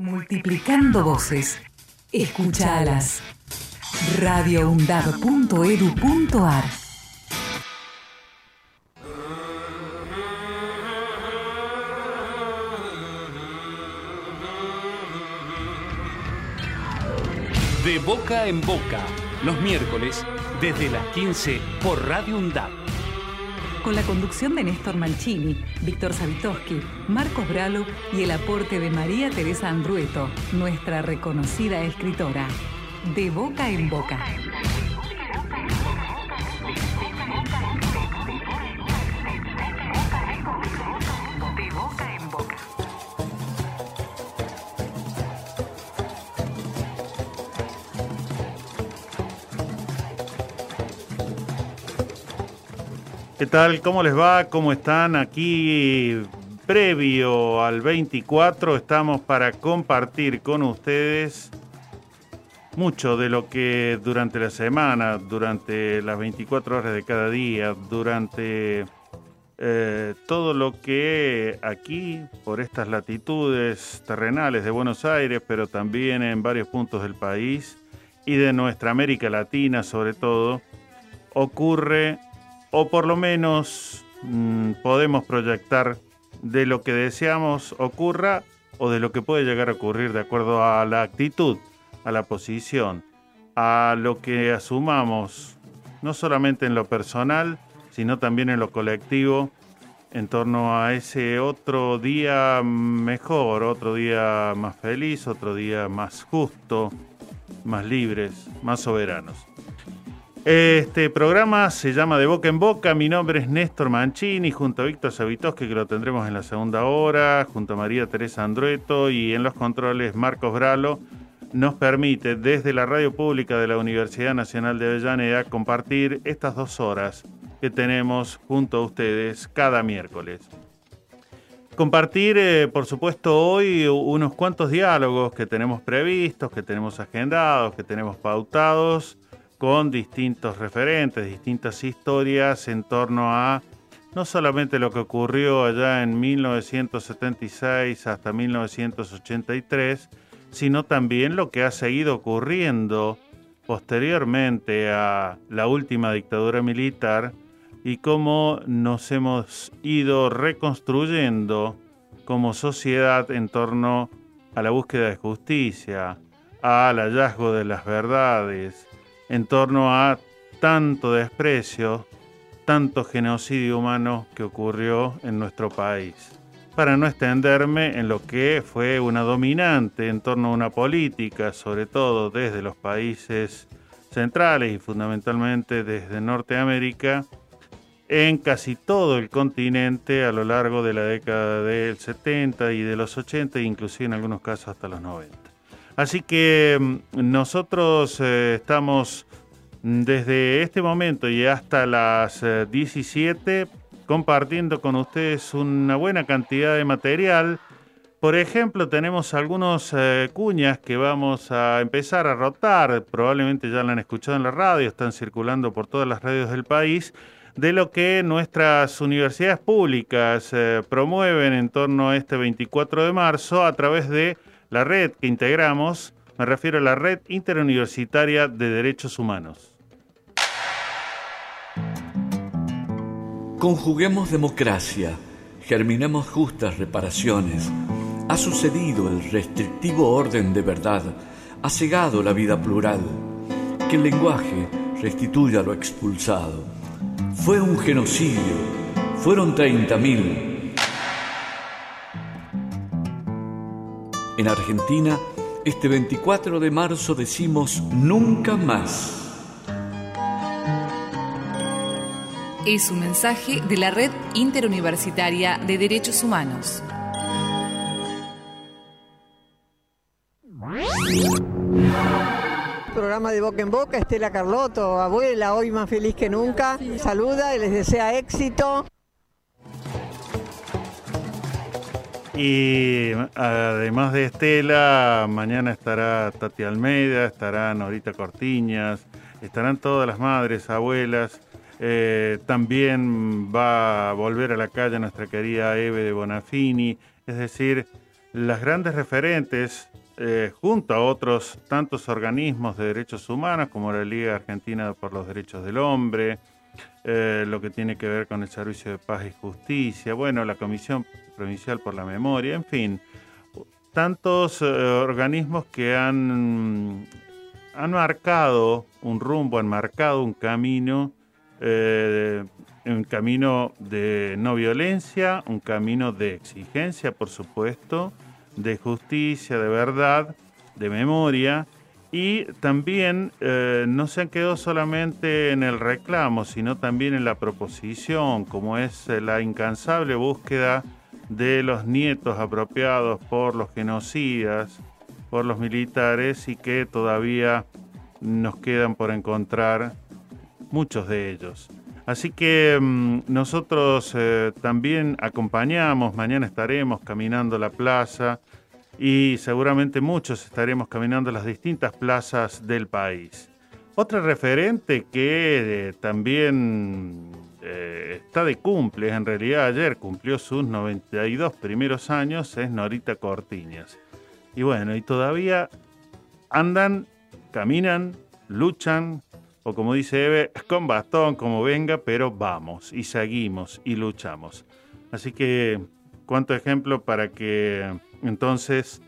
Multiplicando voces. Escuchalas. radioundad.edu.ar De boca en boca, los miércoles desde las 15 por Radio UNDAD con la conducción de Néstor Mancini, Víctor Savitoski, Marcos Bralo y el aporte de María Teresa Andrueto, nuestra reconocida escritora. De boca en boca. ¿Qué tal? ¿Cómo les va? ¿Cómo están? Aquí previo al 24 estamos para compartir con ustedes mucho de lo que durante la semana, durante las 24 horas de cada día, durante eh, todo lo que aquí, por estas latitudes terrenales de Buenos Aires, pero también en varios puntos del país y de nuestra América Latina sobre todo, ocurre o por lo menos mm, podemos proyectar de lo que deseamos ocurra o de lo que puede llegar a ocurrir de acuerdo a la actitud, a la posición, a lo que asumamos, no solamente en lo personal, sino también en lo colectivo, en torno a ese otro día mejor, otro día más feliz, otro día más justo, más libres, más soberanos. Este programa se llama De Boca en Boca. Mi nombre es Néstor Mancini, junto a Víctor Savitoski, que lo tendremos en la segunda hora, junto a María Teresa Andrueto y en los controles Marcos Bralo. Nos permite desde la radio pública de la Universidad Nacional de Avellaneda compartir estas dos horas que tenemos junto a ustedes cada miércoles. Compartir, eh, por supuesto, hoy unos cuantos diálogos que tenemos previstos, que tenemos agendados, que tenemos pautados con distintos referentes, distintas historias en torno a no solamente lo que ocurrió allá en 1976 hasta 1983, sino también lo que ha seguido ocurriendo posteriormente a la última dictadura militar y cómo nos hemos ido reconstruyendo como sociedad en torno a la búsqueda de justicia, al hallazgo de las verdades, en torno a tanto desprecio, tanto genocidio humano que ocurrió en nuestro país. Para no extenderme en lo que fue una dominante en torno a una política, sobre todo desde los países centrales y fundamentalmente desde Norteamérica, en casi todo el continente a lo largo de la década del 70 y de los 80 e inclusive en algunos casos hasta los 90. Así que mm, nosotros eh, estamos desde este momento y hasta las 17 eh, compartiendo con ustedes una buena cantidad de material. Por ejemplo, tenemos algunos eh, cuñas que vamos a empezar a rotar, probablemente ya la han escuchado en la radio, están circulando por todas las radios del país, de lo que nuestras universidades públicas promueven en torno a este 24 de marzo a través de la red que integramos, me refiero a la Red Interuniversitaria de Derechos Humanos. Conjuguemos democracia, germinemos justas reparaciones. Ha sucedido el restrictivo orden de verdad, ha cegado la vida plural. Que el lenguaje restituya lo expulsado. Fue un genocidio, fueron 30.000 En Argentina, este 24 de marzo decimos nunca más. Es un mensaje de la Red Interuniversitaria de Derechos Humanos. Programa de boca en boca, Estela Carlotto, abuela, hoy más feliz que nunca. Saluda y les desea éxito. Y además de Estela, mañana estará Tati Almeida, estará Norita Cortiñas, estarán todas las madres, abuelas. Eh, también va a volver a la calle nuestra querida Eve de Bonafini. Es decir, las grandes referentes, eh, junto a otros tantos organismos de derechos humanos, como la Liga Argentina por los Derechos del Hombre, eh, lo que tiene que ver con el Servicio de Paz y Justicia, bueno, la Comisión Provincial por la Memoria, en fin, tantos organismos que han, han marcado un rumbo, han marcado un camino un camino de no violencia, un camino de exigencia, por supuesto, de justicia, de verdad, de memoria, y también eh, no se han quedado solamente en el reclamo, sino también en la proposición, como es la incansable búsqueda de los nietos apropiados por los genocidas, por los militares, y que todavía nos quedan por encontrar muchos de ellos. Así que mm, nosotros eh, también acompañamos, mañana estaremos caminando la plaza y seguramente muchos estaremos caminando las distintas plazas del país. Otra referente que eh, también eh, está de cumple, en realidad ayer cumplió sus 92 primeros años, es Norita Cortiñas. Y bueno, y todavía andan, caminan, luchan, o como dice Eve, con bastón, como venga, pero vamos y seguimos y luchamos. Así que, cuánto ejemplo para que entonces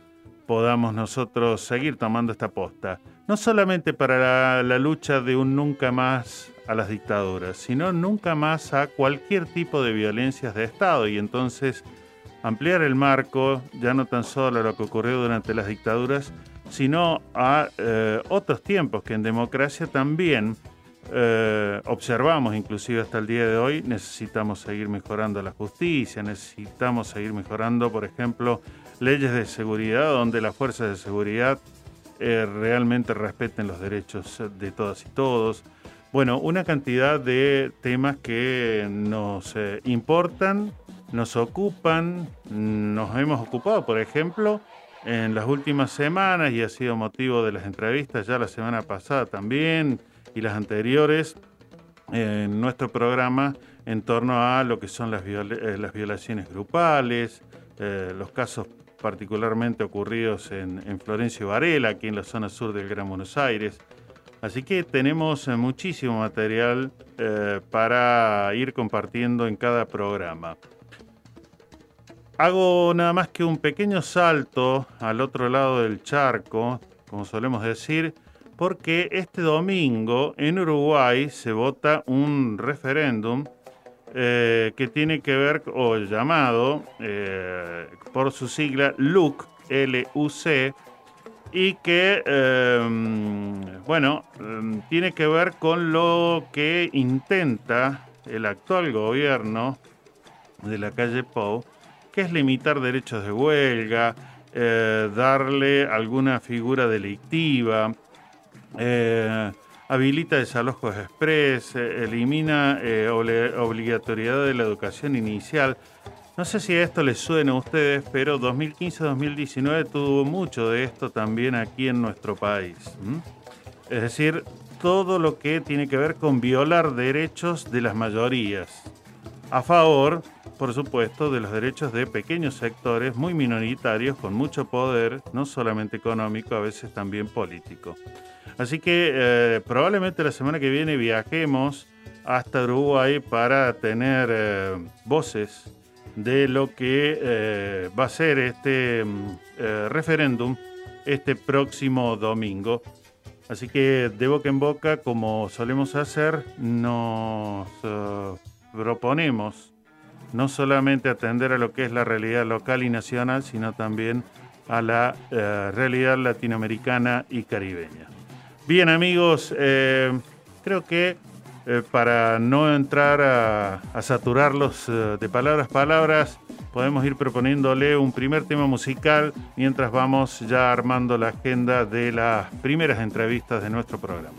podamos nosotros seguir tomando esta posta. No solamente para la, lucha de un nunca más a las dictaduras, sino nunca más a cualquier tipo de violencias de Estado y entonces ampliar el marco, ya no tan solo a lo que ocurrió durante las dictaduras, sino a eh, otros tiempos que en democracia también eh, observamos, inclusive hasta el día de hoy, necesitamos seguir mejorando la justicia, necesitamos seguir mejorando, por ejemplo, leyes de seguridad donde las fuerzas de seguridad eh, realmente respeten los derechos de todas y todos. Bueno, una cantidad de temas que nos importan, nos ocupan, nos hemos ocupado, por ejemplo, en las últimas semanas y ha sido motivo de las entrevistas ya la semana pasada también y las anteriores en nuestro programa en torno a lo que son las, eh, las violaciones grupales, eh, los casos particularmente ocurridos en, en, Florencio Varela, aquí en la zona sur del Gran Buenos Aires. Así que tenemos eh, muchísimo material para ir compartiendo en cada programa. Hago nada más que un pequeño salto al otro lado del charco, como solemos decir, porque este domingo en Uruguay se vota un referéndum eh, que tiene que ver, o llamado eh, por su sigla LUC, L-U-C, y que, em, bueno, em, tiene que ver con lo que intenta el actual gobierno de la calle Pou que es limitar derechos de huelga, eh, darle alguna figura delictiva, habilita desalojos express, eh, elimina obligatoriedad de la educación inicial. No sé si esto les suena a ustedes, pero 2015-2019 tuvo mucho de esto también aquí en nuestro país. Es decir, todo lo que tiene que ver con violar derechos de las mayorías a favor por supuesto, de los derechos de pequeños sectores muy minoritarios con mucho poder, no solamente económico, a veces también político. Así que eh, probablemente la semana que viene viajemos hasta Uruguay para tener eh, voces de lo que eh, va a ser este mm, referéndum este próximo domingo. Así que de boca en boca, como solemos hacer, nos proponemos no solamente atender a lo que es la realidad local y nacional, sino también a la eh, realidad latinoamericana y caribeña. Bien amigos, eh, creo que eh, para no entrar a, a saturarlos de palabras palabras, podemos ir proponiéndole un primer tema musical mientras vamos ya armando la agenda de las primeras entrevistas de nuestro programa.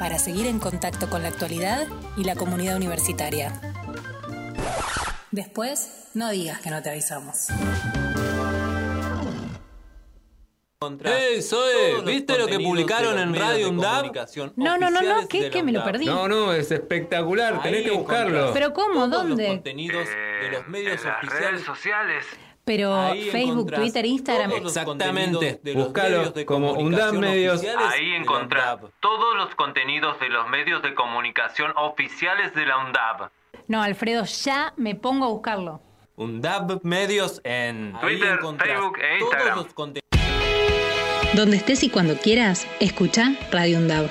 para seguir en contacto con la actualidad y la comunidad universitaria. Después, no digas que no te avisamos. Eso es, ¿viste lo que publicaron en Radio UNDAB? No, no, no, no, ¿qué? ¿Qué? Me lo perdí. No, no, es espectacular, tenés que buscarlo. ¿Pero cómo? ¿Dónde? Los contenidos de los medios oficiales. sociales. Pero Facebook, Twitter, Instagram. Exactamente, buscalo como UNDAB Medios. Ahí encontrás todos los contenidos de los medios de comunicación oficiales de la UNDAB. No, Alfredo, ya me pongo a buscarlo. UNDAB Medios en Twitter, Facebook e Instagram. Todos los contenidos. Donde estés y cuando quieras, escucha Radio UNDAB.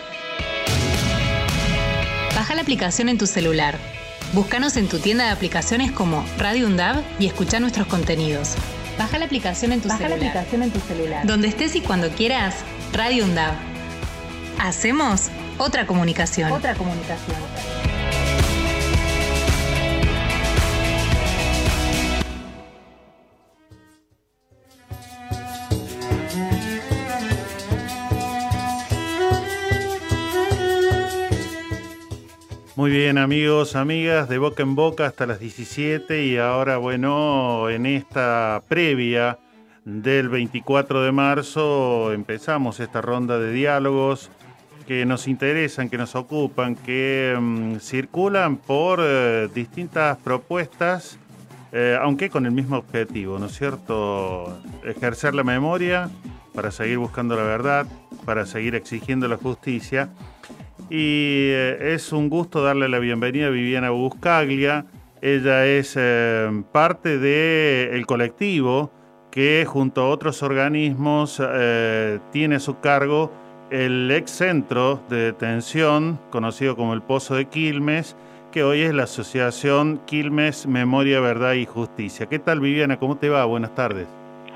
Baja la aplicación en tu celular. Búscanos en tu tienda de aplicaciones como Radio UNDAB y escucha nuestros contenidos. Baja la aplicación en tu Baja la celular. aplicación en tu celular. Donde estés y cuando quieras, Radio UNDAB. Hacemos otra comunicación. Otra comunicación. Muy bien amigos, amigas, de boca en boca hasta las 17 y ahora bueno, en esta previa del 24 de marzo empezamos esta ronda de diálogos que nos interesan, que nos ocupan, que mm, circulan por eh, distintas propuestas, eh, aunque con el mismo objetivo, ¿no es cierto? Ejercer la memoria para seguir buscando la verdad, para seguir exigiendo la justicia. Y eh, es un gusto darle la bienvenida a Viviana Buscaglia. Ella es eh, parte del colectivo que junto a otros organismos eh, tiene a su cargo el ex centro de detención conocido como el Pozo de Quilmes, que hoy es la Asociación Quilmes Memoria, Verdad y Justicia. ¿Qué tal Viviana? ¿Cómo te va? Buenas tardes.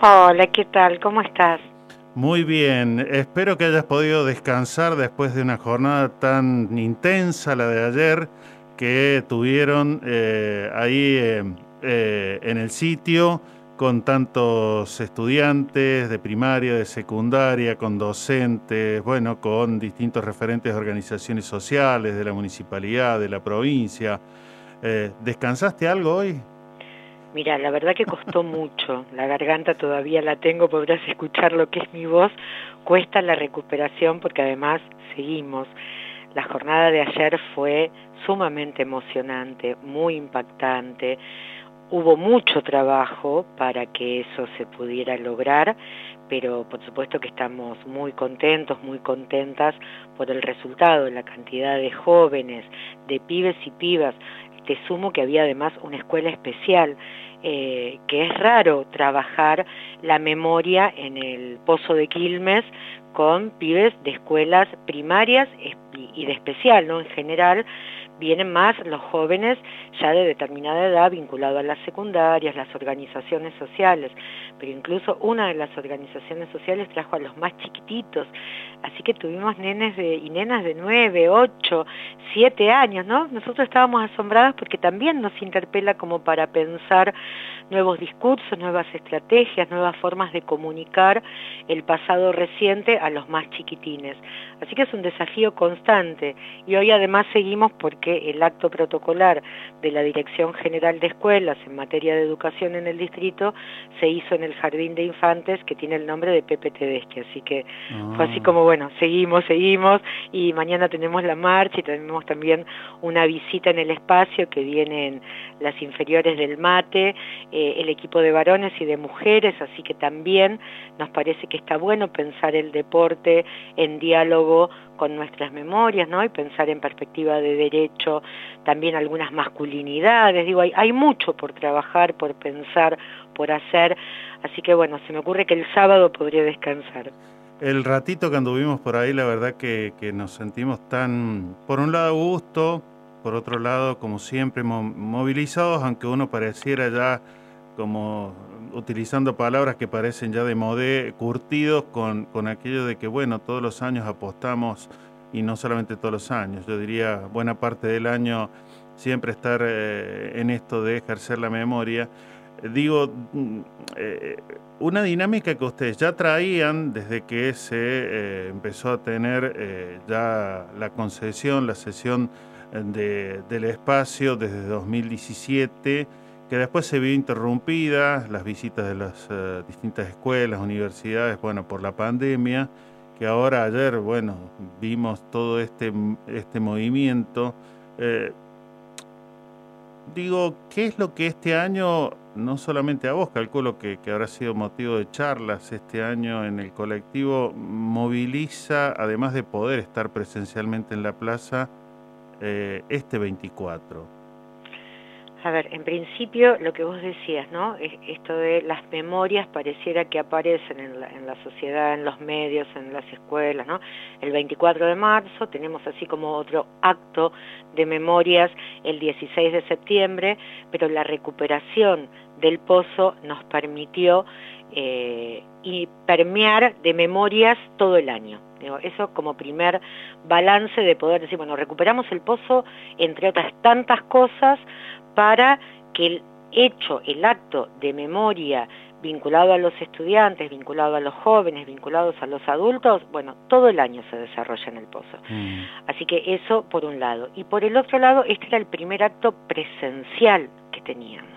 Hola, ¿qué tal? ¿Cómo estás? Muy bien, espero que hayas podido descansar después de una jornada tan intensa, la de ayer, que tuvieron eh, ahí eh, eh, en el sitio con tantos estudiantes de primaria, de secundaria, con docentes, bueno, con distintos referentes de organizaciones sociales, de la municipalidad, de la provincia. ¿Descansaste algo hoy? Mira, la verdad que costó mucho. La garganta todavía la tengo, podrás escuchar lo que es mi voz. Cuesta la recuperación porque además seguimos. La jornada de ayer fue sumamente emocionante, muy impactante. Hubo mucho trabajo para que eso se pudiera lograr, pero por supuesto que estamos muy contentos, muy contentas por el resultado, la cantidad de jóvenes, de pibes y pibas. Te sumo que había además una escuela especial, eh, que es raro trabajar la memoria en el Pozo de Quilmes con pibes de escuelas primarias y de especial, ¿no? En general vienen más los jóvenes ya de determinada edad vinculados a las secundarias, las organizaciones sociales, pero incluso una de las organizaciones sociales trajo a los más chiquititos, así que tuvimos nenes de, y nenas de 9, 8, 7 años, ¿no? Nosotros estábamos asombradas porque también nos interpela como para pensar nuevos discursos, nuevas estrategias, nuevas formas de comunicar el pasado reciente a los más chiquitines. Así que es un desafío constante y hoy además seguimos porque el acto protocolar de la Dirección General de Escuelas en materia de educación en el distrito se hizo en el Jardín de Infantes que tiene el nombre de Pepe Tedeschi. Así que fue así como, bueno, seguimos, seguimos y mañana tenemos la marcha y tenemos también una visita en el espacio que vienen las inferiores del mate, eh, el equipo de varones y de mujeres, así que también nos parece que está bueno pensar el deporte en diálogo con nuestras memorias, ¿no? Y pensar en perspectiva de derecho, también algunas masculinidades, digo, hay, hay mucho por trabajar, por pensar, por hacer, así que bueno, se me ocurre que el sábado podría descansar. El ratito que anduvimos por ahí, la verdad que, que nos sentimos tan, por un lado, gusto, por otro lado, como siempre, movilizados, aunque uno pareciera ya como utilizando palabras que parecen ya de modé, curtidos con, con aquello de que, bueno, todos los años apostamos, y no solamente todos los años, yo diría buena parte del año siempre estar eh, en esto de ejercer la memoria. Digo, mm, eh, una dinámica que ustedes ya traían desde que se eh, empezó a tener ya la concesión, la sesión del espacio desde 2017, que después se vio interrumpida, las visitas de las distintas escuelas, universidades, bueno, por la pandemia, que ahora ayer, bueno, vimos todo este, este movimiento digo, ¿qué es lo que este año, no solamente a vos, calculo que, que, habrá sido motivo de charlas este año en el colectivo, moviliza, además de poder estar presencialmente en la plaza, eh, este 24? A ver, en principio lo que vos decías, ¿no? Esto de las memorias pareciera que aparecen en la, en la, sociedad, en los medios, en las escuelas, ¿no? El 24 de marzo tenemos así como otro acto de memorias el 16 de septiembre, pero la recuperación del pozo nos permitió eh, permear de memorias todo el año. Eso como primer balance de poder decir, bueno, recuperamos el pozo, entre otras tantas cosas, para que el hecho, el acto de memoria vinculado a los estudiantes, vinculado a los jóvenes, vinculados a los adultos, bueno, todo el año se desarrolla en el pozo. Mm. Así que eso por un lado. Y por el otro lado, este era el primer acto presencial que teníamos.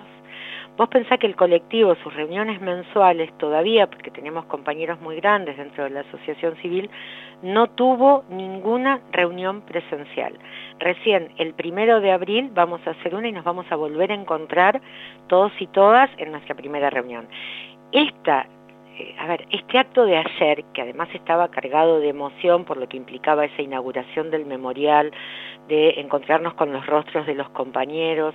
Vos pensás que el colectivo, sus reuniones mensuales todavía, porque tenemos compañeros muy grandes dentro de la asociación civil, no tuvo ninguna reunión presencial. Recién el primero de abril vamos a hacer una y nos vamos a volver a encontrar todos y todas en nuestra primera reunión. Esta eh, a ver, este acto de ayer, que además estaba cargado de emoción por lo que implicaba esa inauguración del memorial, de encontrarnos con los rostros de los compañeros,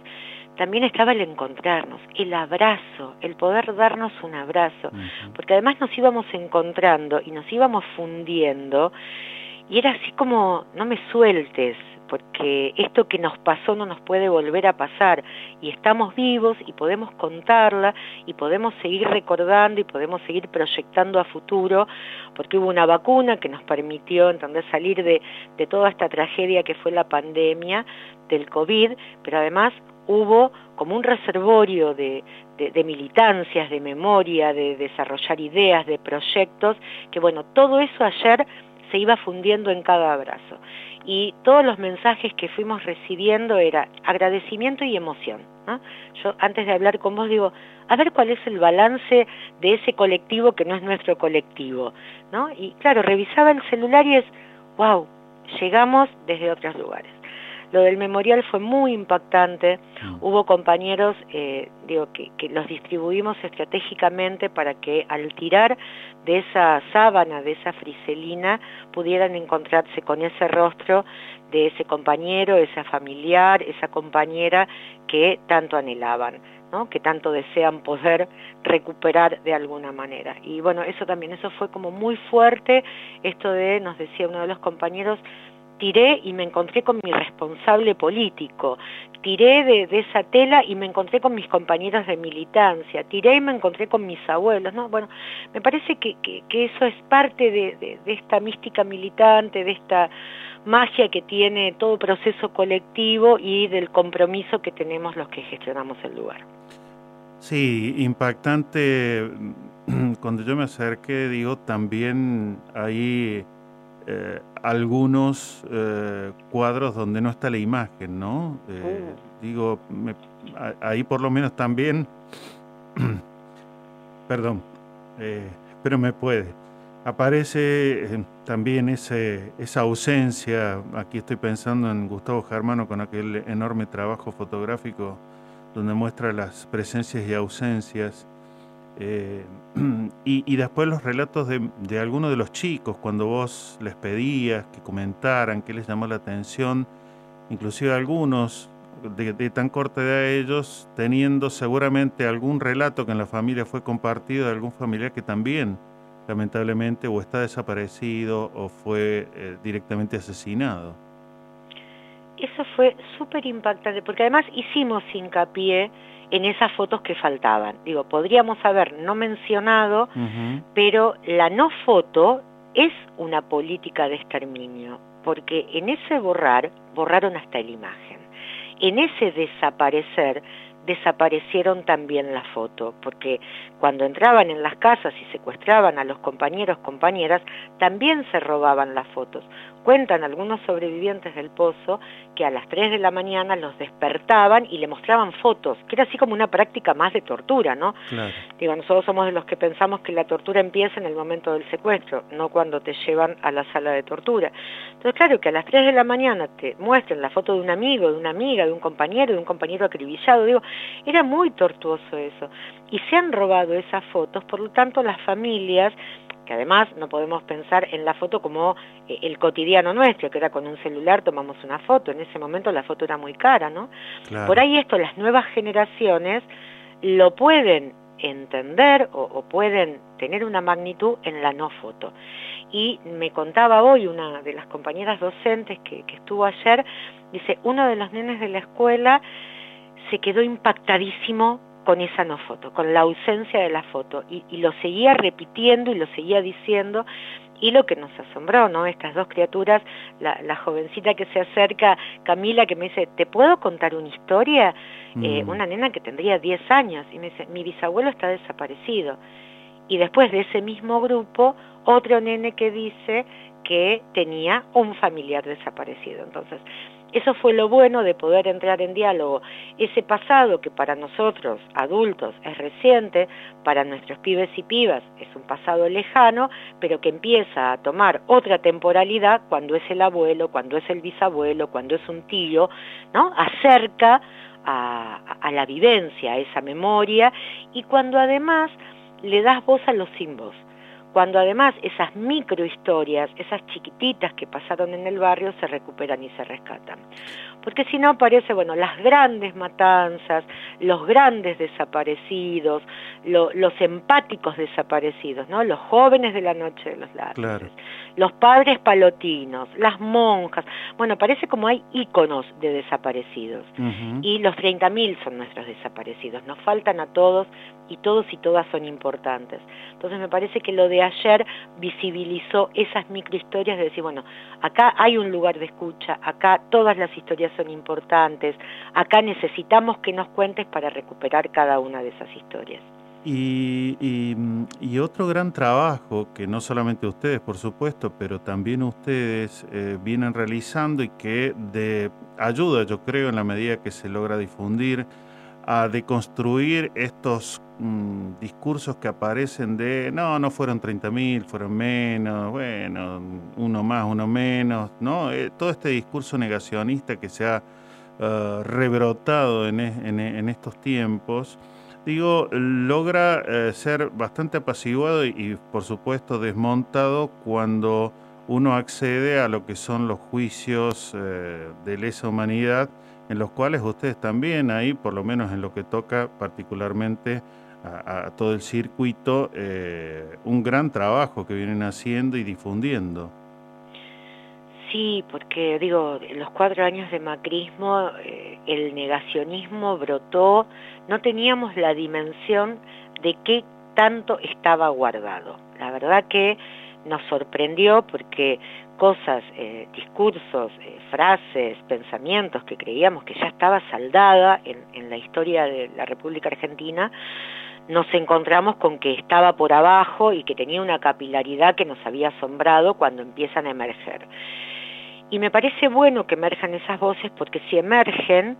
también estaba el encontrarnos, el abrazo, el poder darnos un abrazo, porque además nos íbamos encontrando y nos íbamos fundiendo y era así como, no me sueltes, porque esto que nos pasó no nos puede volver a pasar y estamos vivos y podemos contarla y podemos seguir recordando y podemos seguir proyectando a futuro porque hubo una vacuna que nos permitió entender salir de, de toda esta tragedia que fue la pandemia del COVID, pero además hubo como un reservorio de, militancias, de memoria, de desarrollar ideas, de proyectos, que bueno, todo eso ayer se iba fundiendo en cada abrazo. Y todos los mensajes que fuimos recibiendo era agradecimiento y emoción. Yo antes de hablar con vos digo, a ver cuál es el balance de ese colectivo que no es nuestro colectivo. ¿no? Y claro, revisaba el celular y es, wow, llegamos desde otros lugares. Lo del memorial fue muy impactante. Mm. Hubo compañeros, eh, digo, que, que, los distribuimos estratégicamente para que al tirar de esa sábana, de esa friselina, pudieran encontrarse con ese rostro de ese compañero, esa familiar, esa compañera que tanto anhelaban. ¿no? que tanto desean poder recuperar de alguna manera. Y bueno, eso también, eso fue como muy fuerte, esto de, nos decía uno de los compañeros, tiré y me encontré con mi responsable político, tiré de, esa tela y me encontré con mis compañeros de militancia, tiré y me encontré con mis abuelos, ¿no? Bueno, me parece que, que, eso es parte de, de, esta mística militante, de esta magia que tiene todo proceso colectivo y del compromiso que tenemos los que gestionamos el lugar. Sí, impactante. Cuando yo me acerqué, digo, también ahí eh, algunos eh, cuadros donde no está la imagen, ¿no? Eh, mm. Digo, ahí por lo menos también, perdón, pero me puede. Aparece también ese, esa ausencia, aquí estoy pensando en Gustavo Germano con aquel enorme trabajo fotográfico donde muestra las presencias y ausencias eh, y, después los relatos de, algunos de los chicos, cuando vos les pedías que comentaran, que les llamó la atención, inclusive algunos de, tan corta edad ellos, teniendo seguramente algún relato que en la familia fue compartido de algún familiar que también, lamentablemente, o está desaparecido o fue eh, directamente asesinado. eso fue súper impactante, porque además hicimos hincapié en esas fotos que faltaban. Digo, podríamos haber no mencionado, pero la no foto es una política de exterminio, porque en ese borrar, borraron hasta la imagen. En ese desaparecer, desaparecieron también la foto, porque cuando entraban en las casas y secuestraban a los compañeros, compañeras, también se robaban las fotos. Cuentan algunos sobrevivientes del pozo que a las 3 de la mañana los despertaban y le mostraban fotos, que era así como una práctica más de tortura, ¿no? Digo, nosotros somos de los que pensamos que la tortura empieza en el momento del secuestro, no cuando te llevan a la sala de tortura. Entonces, claro, que a las 3 de la mañana te muestren la foto de un amigo, de una amiga, de un compañero, de un compañero acribillado, digo, era muy tortuoso eso. Y se han robado esas fotos, por lo tanto las familias que además no podemos pensar en la foto como eh, el cotidiano nuestro, que era con un celular tomamos una foto, en ese momento la foto era muy cara, ¿no? Por ahí esto las nuevas generaciones lo pueden entender o, pueden tener una magnitud en la no foto. Y me contaba hoy una de las compañeras docentes que, que estuvo ayer, dice, uno de los nenes de la escuela se quedó impactadísimo con esa no foto, con la ausencia de la foto, y, lo seguía repitiendo y lo seguía diciendo, y lo que nos asombró, ¿no? Estas dos criaturas, la, jovencita que se acerca, Camila, que me dice, ¿te puedo contar una historia? Eh, mm. una nena que tendría 10 años, y me dice, mi bisabuelo está desaparecido. Y después de ese mismo grupo, otro nene que dice que tenía un familiar desaparecido. Entonces, eso fue lo bueno de poder entrar en diálogo. Ese pasado que para nosotros, adultos, es reciente, para nuestros pibes y pibas es un pasado lejano, pero que empieza a tomar otra temporalidad cuando es el abuelo, cuando es el bisabuelo, cuando es un tío, ¿no? Acerca a, a la vivencia, a esa memoria, y cuando además le das voz a los símbolos cuando además esas microhistorias, esas chiquititas que pasaron en el barrio se recuperan y se rescatan. Porque si no aparece, bueno, las grandes matanzas, los grandes desaparecidos, los empáticos desaparecidos, ¿no? Los jóvenes de la noche de los lápices, los padres palotinos, las monjas. Bueno, parece como hay íconos de desaparecidos. Y los 30.000 son nuestros desaparecidos. Nos faltan a todos y todos y todas son importantes. Entonces me parece que lo de ayer visibilizó esas microhistorias de decir, bueno, acá hay un lugar de escucha, acá todas las historias son importantes, acá necesitamos que nos cuentes para recuperar cada una de esas historias. Y, otro gran trabajo que no solamente ustedes, por supuesto, pero también ustedes eh, vienen realizando y que de ayuda, yo creo, en la medida que se logra difundir, a deconstruir estos mm, discursos que aparecen de, no, no fueron 30.000, fueron menos, bueno, uno más, uno menos, ¿no? Eh, todo este discurso negacionista que se ha uh, rebrotado en, estos tiempos, digo, logra eh, ser bastante apaciguado y, por supuesto desmontado cuando uno accede a lo que son los juicios de lesa humanidad en los cuales ustedes también ahí, por lo menos en lo que toca particularmente a, todo el circuito, eh, un gran trabajo que vienen haciendo y difundiendo. Sí, porque digo, en los cuatro años de macrismo eh, el negacionismo brotó, no teníamos la dimensión de qué tanto estaba guardado. La verdad que nos sorprendió porque cosas, eh, discursos, eh, frases, pensamientos que creíamos que ya estaba saldada en, en la historia de la República Argentina, nos encontramos con que estaba por abajo y que tenía una capilaridad que nos había asombrado cuando empiezan a emerger. Y me parece bueno que emerjan esas voces porque si emergen,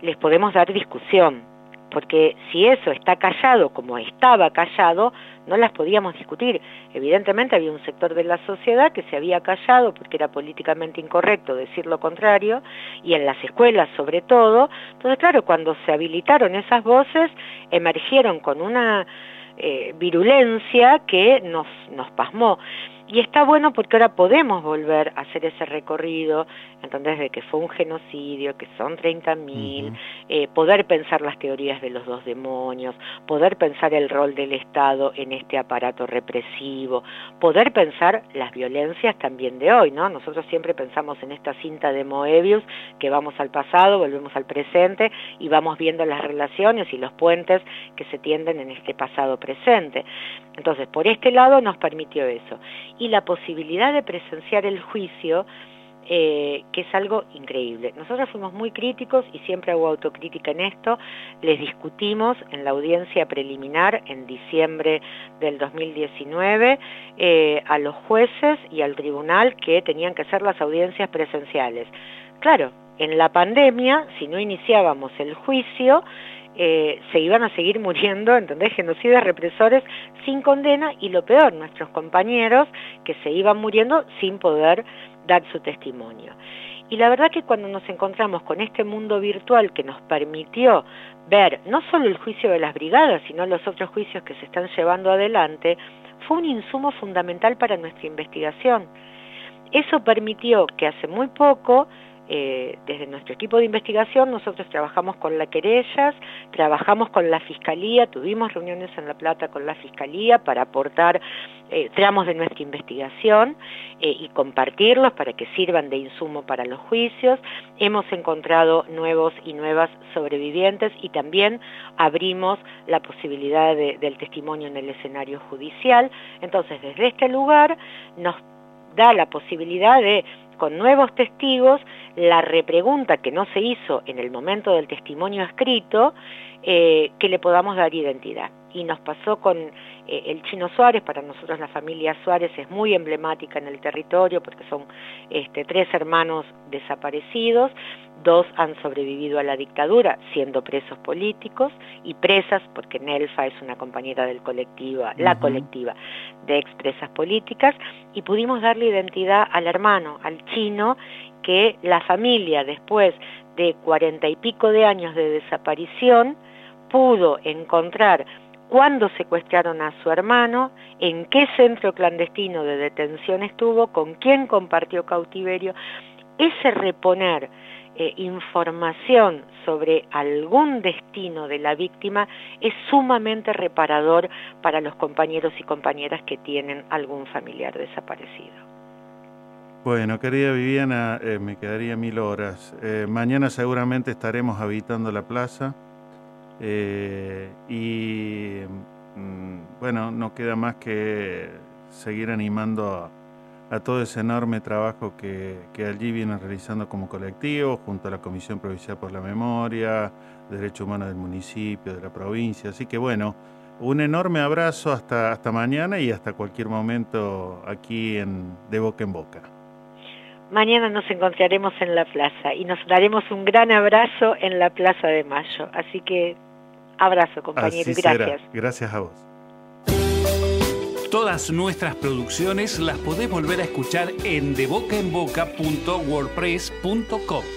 les podemos dar discusión, porque si eso está callado como estaba callado, no las podíamos discutir. Evidentemente había un sector de la sociedad que se había callado porque era políticamente incorrecto decir lo contrario, y en las escuelas sobre todo. Entonces, claro, cuando se habilitaron esas voces, emergieron con una eh, virulencia que nos, nos pasmó. Y está bueno porque ahora podemos volver a hacer ese recorrido, entonces de que fue un genocidio, que son 30.000, eh, poder pensar las teorías de los dos demonios, poder pensar el rol del Estado en este aparato represivo, poder pensar las violencias también de hoy, ¿no? Nosotros siempre pensamos en esta cinta de Moebius, que vamos al pasado, volvemos al presente y vamos viendo las relaciones y los puentes que se tienden en este pasado presente. Entonces, por este lado nos permitió eso. Y la posibilidad de presenciar el juicio, eh, que es algo increíble. Nosotros fuimos muy críticos y siempre hago autocrítica en esto. Les discutimos en la audiencia preliminar en diciembre del 2019 eh, a los jueces y al tribunal que tenían que hacer las audiencias presenciales. Claro, en la pandemia, si no iniciábamos el juicio, eh, se iban a seguir muriendo, ¿entendés? Genocidas represores sin condena y lo peor, nuestros compañeros que se iban muriendo sin poder dar su testimonio. Y la verdad que cuando nos encontramos con este mundo virtual que nos permitió ver no solo el juicio de las brigadas, sino los otros juicios que se están llevando adelante, fue un insumo fundamental para nuestra investigación. Eso permitió que hace muy poco eh, desde nuestro equipo de investigación nosotros trabajamos con la querellas, trabajamos con la Fiscalía, tuvimos reuniones en La Plata con la Fiscalía para aportar eh, tramos de nuestra investigación eh, y compartirlos para que sirvan de insumo para los juicios. Hemos encontrado nuevos y nuevas sobrevivientes y también abrimos la posibilidad del testimonio en el escenario judicial. Entonces, desde este lugar nos da la posibilidad de con nuevos testigos, la repregunta que no se hizo en el momento del testimonio escrito, eh, que le podamos dar identidad. Y nos pasó con eh, el Chino Suárez, para nosotros la familia Suárez es muy emblemática en el territorio porque son este, tres hermanos desaparecidos, dos han sobrevivido a la dictadura siendo presos políticos y presas, porque Nelfa es una compañera del colectiva, la colectiva de expresas políticas, y pudimos darle identidad al hermano, al chino, que la familia después de cuarenta y pico de años de desaparición pudo encontrar cuándo secuestraron a su hermano, en qué centro clandestino de detención estuvo, con quién compartió cautiverio, ese reponer eh, información sobre algún destino de la víctima es sumamente reparador para los compañeros y compañeras que tienen algún familiar desaparecido. Bueno, querida Viviana, eh, me quedaría mil horas. Eh, mañana seguramente estaremos habitando la plaza y mm, bueno, no queda más que seguir animando a todo ese enorme trabajo que, allí vienen realizando como colectivo, junto a la Comisión Provincial por la Memoria, Derechos Humanos del municipio, de la provincia. Así que bueno, un enorme abrazo hasta, hasta mañana y hasta cualquier momento aquí en De Boca en Boca. Mañana nos encontraremos en la plaza y nos daremos un gran abrazo en la Plaza de Mayo. Así que abrazo, compañero, gracias. Gracias a vos. Todas nuestras producciones las podés volver a escuchar en debocaenboca.wordpress.com.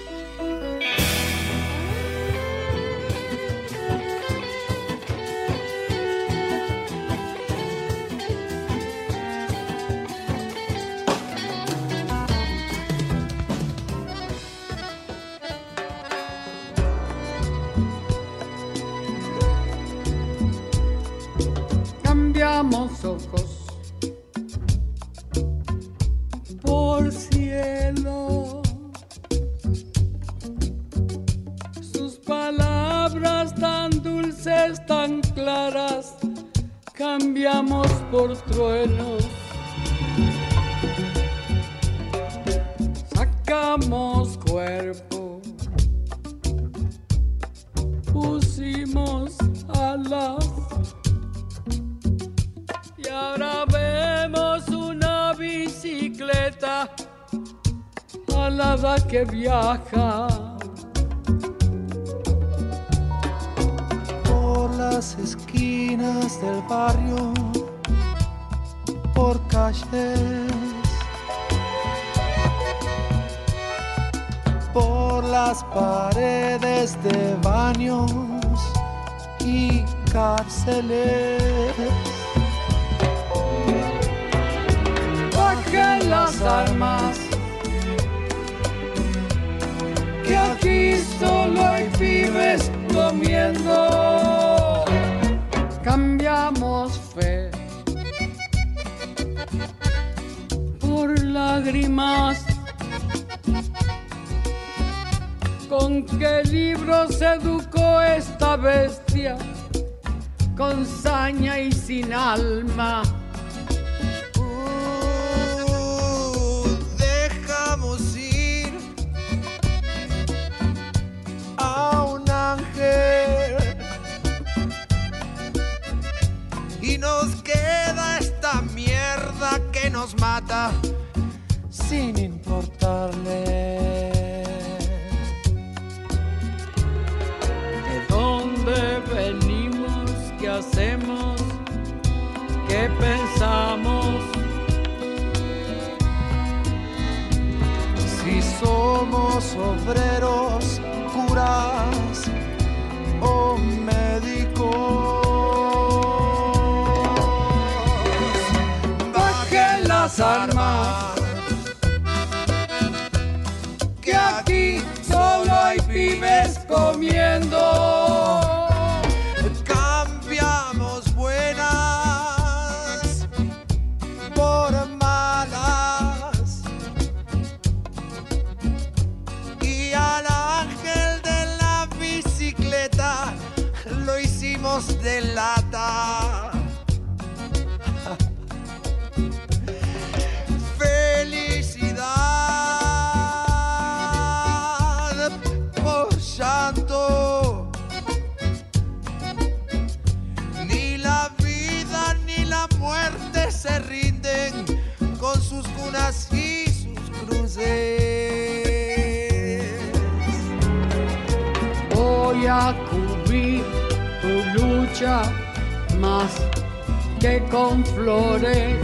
con flores.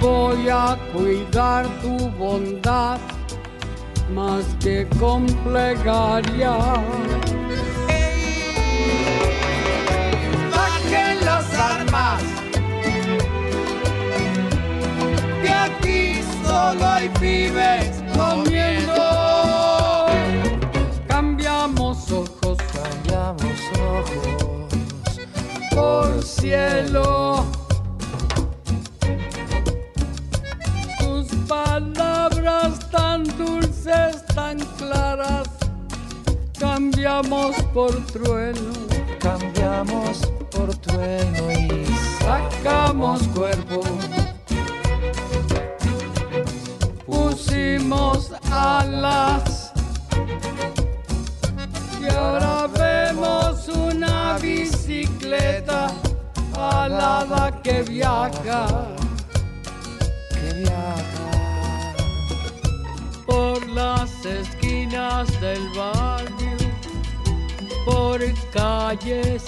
Voy a cuidar tu bondad más que con plegaria. Bajen las armas. Que aquí solo hay pibes cielo. Tus palabras tan dulces, tan claras, cambiamos por trueno. Viaja. que viaja. por las esquinas del barrio, por calles,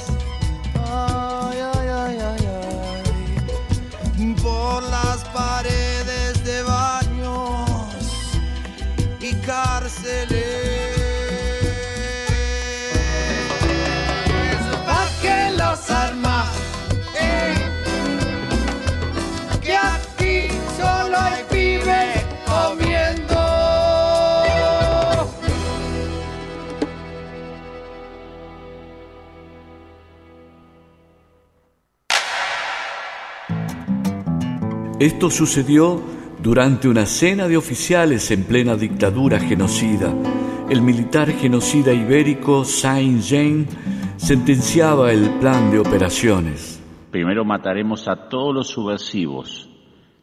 Ay, ay, ay, ay, ay. Por las Esto sucedió durante una cena de oficiales en plena dictadura genocida. El militar genocida ibérico Saint-Jean sentenciaba el plan de operaciones. Primero mataremos a todos los subversivos,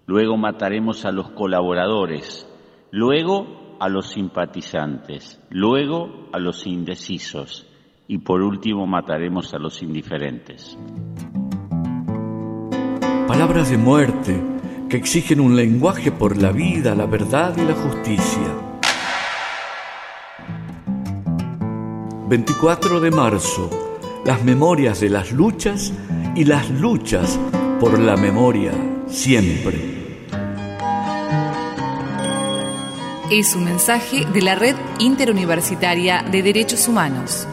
luego mataremos a los colaboradores, luego a los simpatizantes, luego a los indecisos y por último mataremos a los indiferentes. Palabras de muerte que exigen un lenguaje por la vida, la verdad y la justicia. 24 de marzo, las memorias de las luchas y las luchas por la memoria siempre. Es un mensaje de la Red Interuniversitaria de Derechos Humanos.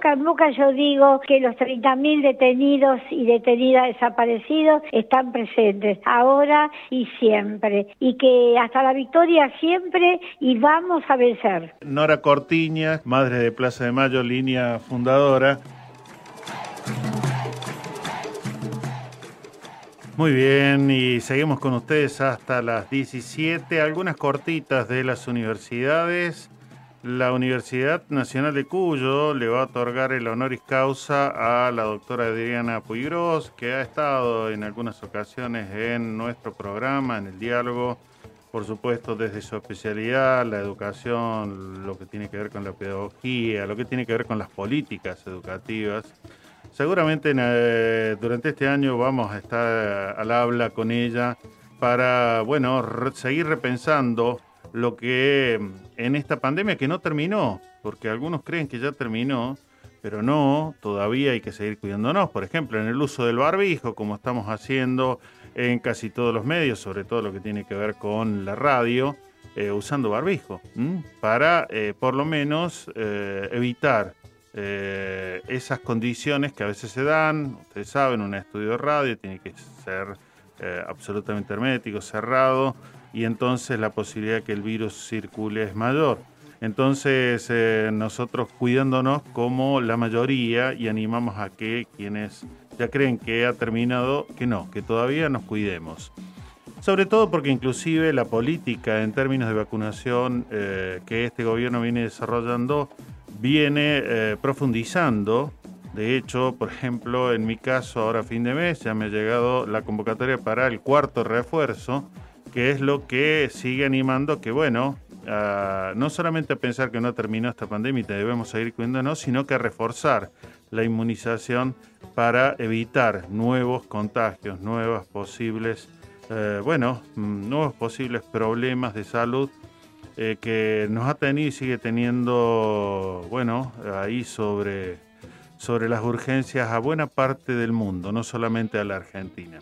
Boca en boca yo digo que los 30.000 detenidos y detenidas desaparecidos están presentes ahora y siempre y que hasta la victoria siempre y vamos a vencer. Nora Cortiña, madre de Plaza de Mayo, línea fundadora. Muy bien, y seguimos con ustedes hasta las 17. Algunas cortitas de las universidades. La Universidad Nacional de Cuyo le va a otorgar el honoris causa a la doctora Adriana Puigros, que ha estado en algunas ocasiones en nuestro programa, en el diálogo, por supuesto desde su especialidad, la educación, lo que tiene que ver con la pedagogía, lo que tiene que ver con las políticas educativas. Seguramente eh, durante este año vamos a estar al habla con ella para, bueno, seguir repensando lo que en esta pandemia que no terminó, porque algunos creen que ya terminó, pero no, todavía hay que seguir cuidándonos. Por ejemplo, en el uso del barbijo, como estamos haciendo en casi todos los medios, sobre todo lo que tiene que ver con la radio, eh, usando barbijo, para eh, por lo menos eh, evitar esas condiciones que a veces se dan. Ustedes saben, un estudio de radio tiene que ser absolutamente hermético, cerrado y entonces la posibilidad de que el virus circule es mayor. Entonces eh, nosotros cuidándonos como la mayoría y animamos a que quienes ya creen que ha terminado, que no, que todavía nos cuidemos. Sobre todo porque inclusive la política en términos de vacunación eh, que este gobierno viene desarrollando viene eh, profundizando. De hecho, por ejemplo, en mi caso, ahora fin de mes, ya me ha llegado la convocatoria para el cuarto refuerzo que es lo que sigue animando que, bueno, no solamente pensar que no terminó esta pandemia y debemos seguir cuidándonos, sino que reforzar la inmunización para evitar nuevos contagios, nuevas posibles, eh, bueno, mm, nuevos posibles problemas de salud eh, que nos ha tenido y sigue teniendo, bueno, ahí sobre, sobre las urgencias a buena parte del mundo, no solamente a la Argentina.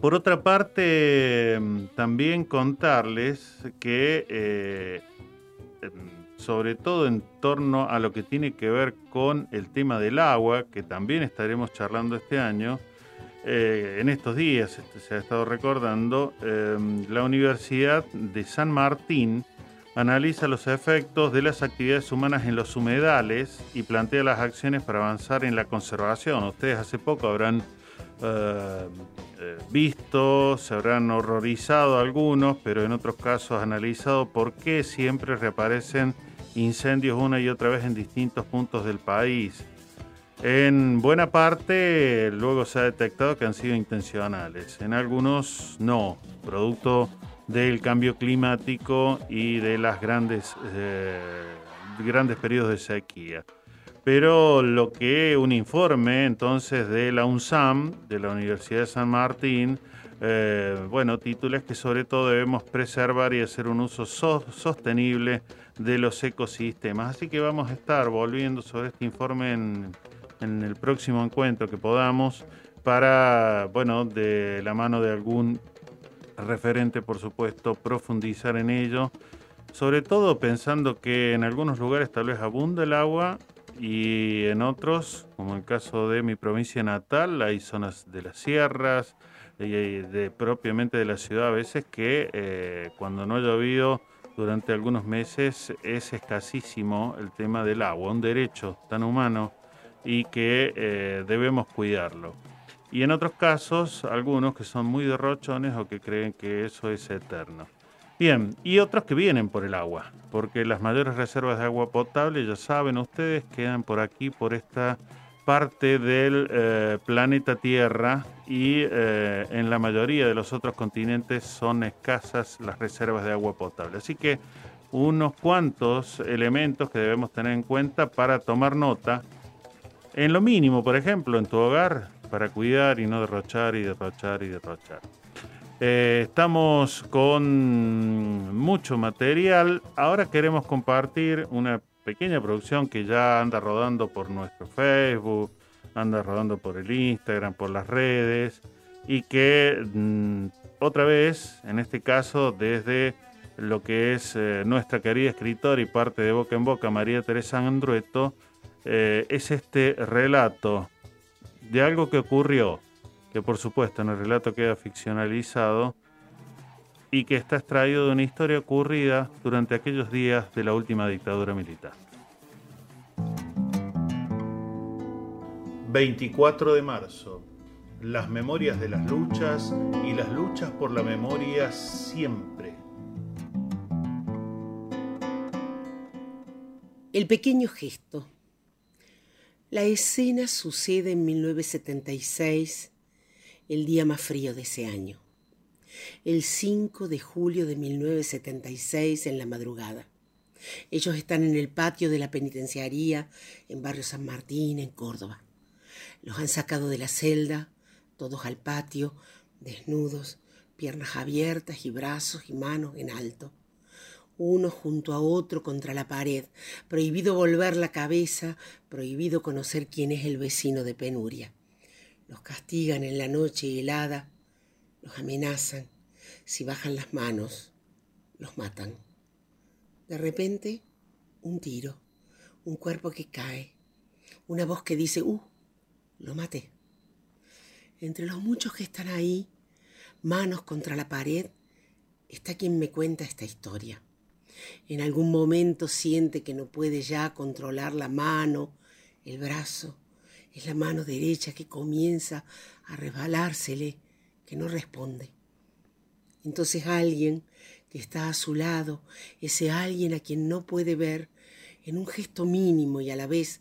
Por otra parte, mm, también contarles que, eh, sobre todo en torno a lo que tiene que ver con el tema del agua, que también estaremos charlando este año, eh, en estos días este, se ha estado recordando, em, la Universidad de San Martín analiza los efectos de las actividades humanas en los humedales y plantea las acciones para avanzar en la conservación. Ustedes hace poco habrán eh, eh, visto, se habrán horrorizado algunos, pero en otros casos analizado por qué siempre reaparecen incendios una y otra vez en distintos puntos del país. En buena parte luego se ha detectado que han sido intencionales, en algunos no, producto del cambio climático y de las grandes, eh, grandes periodos de sequía pero lo que un informe entonces de la UNSAM, de la Universidad de San Martín, eh, bueno, título es que sobre todo debemos preservar y hacer un uso sostenible de los ecosistemas. Así que vamos a estar volviendo sobre este informe en, en el próximo encuentro que podamos para, bueno, de la mano de algún referente, por supuesto, profundizar en ello. Sobre todo pensando que en algunos lugares tal vez abunda el agua y en otros, como el caso de mi provincia natal, hay zonas de las sierras, y de, propiamente de la ciudad a veces que eh, cuando no ha llovido durante algunos meses es escasísimo el tema del agua, un derecho tan humano y que eh, debemos cuidarlo. Y en otros casos, algunos que son muy derrochones o que creen que eso es eterno. Bien, y otros que vienen por el agua, porque las mayores reservas de agua potable, ya saben ustedes, quedan por aquí, por esta parte del eh, planeta Tierra y eh, en la mayoría de los otros continentes son escasas las reservas de agua potable. Así que unos cuantos elementos que debemos tener en cuenta para tomar nota. En lo mínimo, por ejemplo, en tu hogar, para cuidar y no derrochar y derrochar y derrochar. Eh, estamos con mucho material. Ahora queremos compartir una pequeña producción que ya anda rodando por nuestro Facebook, anda rodando por el Instagram, por las redes y que mm, otra vez, en este caso desde lo que es eh, nuestra querida escritora y parte de Boca en Boca, María Teresa Andrueto, eh, es este relato de algo que ocurrió, que por supuesto en el relato queda ficcionalizado y que está extraído de una historia ocurrida durante aquellos días de la última dictadura militar. 24 de marzo. Las memorias de las luchas y las luchas por la memoria siempre. El pequeño gesto. La escena sucede en 1976, el día más frío de ese año. El 5 de julio de 1976 en la madrugada. Ellos están en el patio de la penitenciaría en Barrio San Martín, en Córdoba. Los han sacado de la celda, todos al patio, desnudos, piernas abiertas y brazos y manos en alto uno junto a otro contra la pared, prohibido volver la cabeza, prohibido conocer quién es el vecino de penuria. Los castigan en la noche helada, los amenazan, si bajan las manos, los matan. De repente, un tiro, un cuerpo que cae, una voz que dice, ¡uh! Lo maté. Entre los muchos que están ahí, manos contra la pared, está quien me cuenta esta historia. En algún momento siente que no puede ya controlar la mano, el brazo. Es la mano derecha que comienza a resbalársele, que no responde. Entonces alguien que está a su lado, ese alguien a quien no puede ver, en un gesto mínimo y a la vez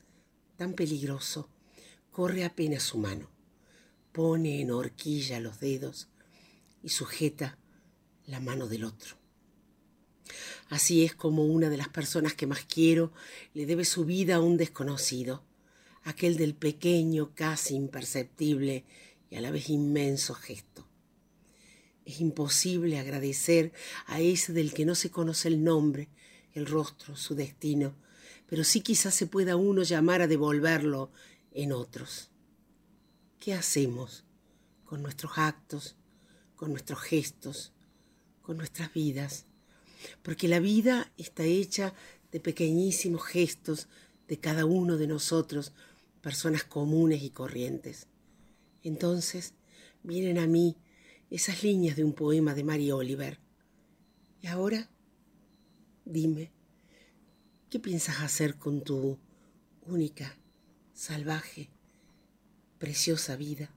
tan peligroso, corre apenas su mano, pone en horquilla los dedos y sujeta la mano del otro. Así es como una de las personas que más quiero le debe su vida a un desconocido, aquel del pequeño, casi imperceptible y a la vez inmenso gesto. Es imposible agradecer a ese del que no se conoce el nombre, el rostro, su destino, pero sí quizás se pueda uno llamar a devolverlo en otros. ¿Qué hacemos con nuestros actos, con nuestros gestos, con nuestras vidas? porque la vida está hecha de pequeñísimos gestos de cada uno de nosotros, personas comunes y corrientes. Entonces vienen a mí esas líneas de un poema de Mary Oliver. Y ahora, dime, ¿qué piensas hacer con tu única, salvaje, preciosa vida?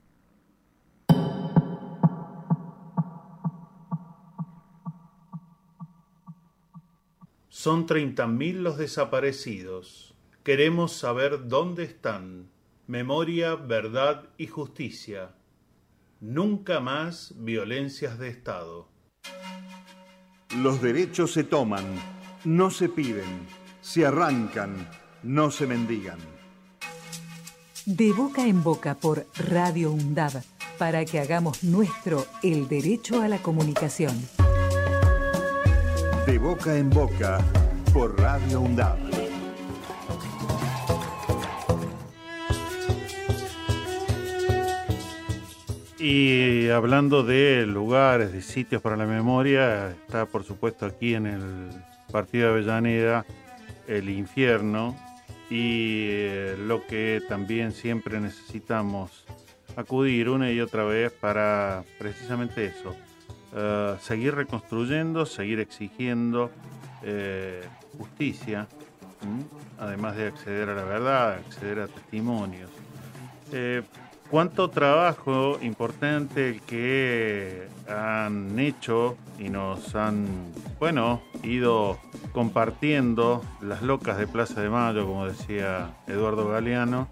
Son 30.000 los desaparecidos. Queremos saber dónde están. Memoria, verdad y justicia. Nunca más violencias de Estado. Los derechos se toman, no se piden, se arrancan, no se mendigan. De boca en boca por Radio UNDAB, para que hagamos nuestro el derecho a la comunicación. De boca en boca por Radio UNDAB. Y hablando de lugares, de sitios para la memoria, está por supuesto aquí en el Partido de Avellaneda el infierno y eh, lo que también siempre necesitamos acudir una y otra vez para precisamente eso, eh, seguir reconstruyendo, seguir exigiendo eh, justicia, además de acceder a la verdad, acceder a testimonios. Cuánto trabajo importante que han hecho y nos han, bueno, ido compartiendo las locas de Plaza de Mayo, como decía Eduardo Galeano,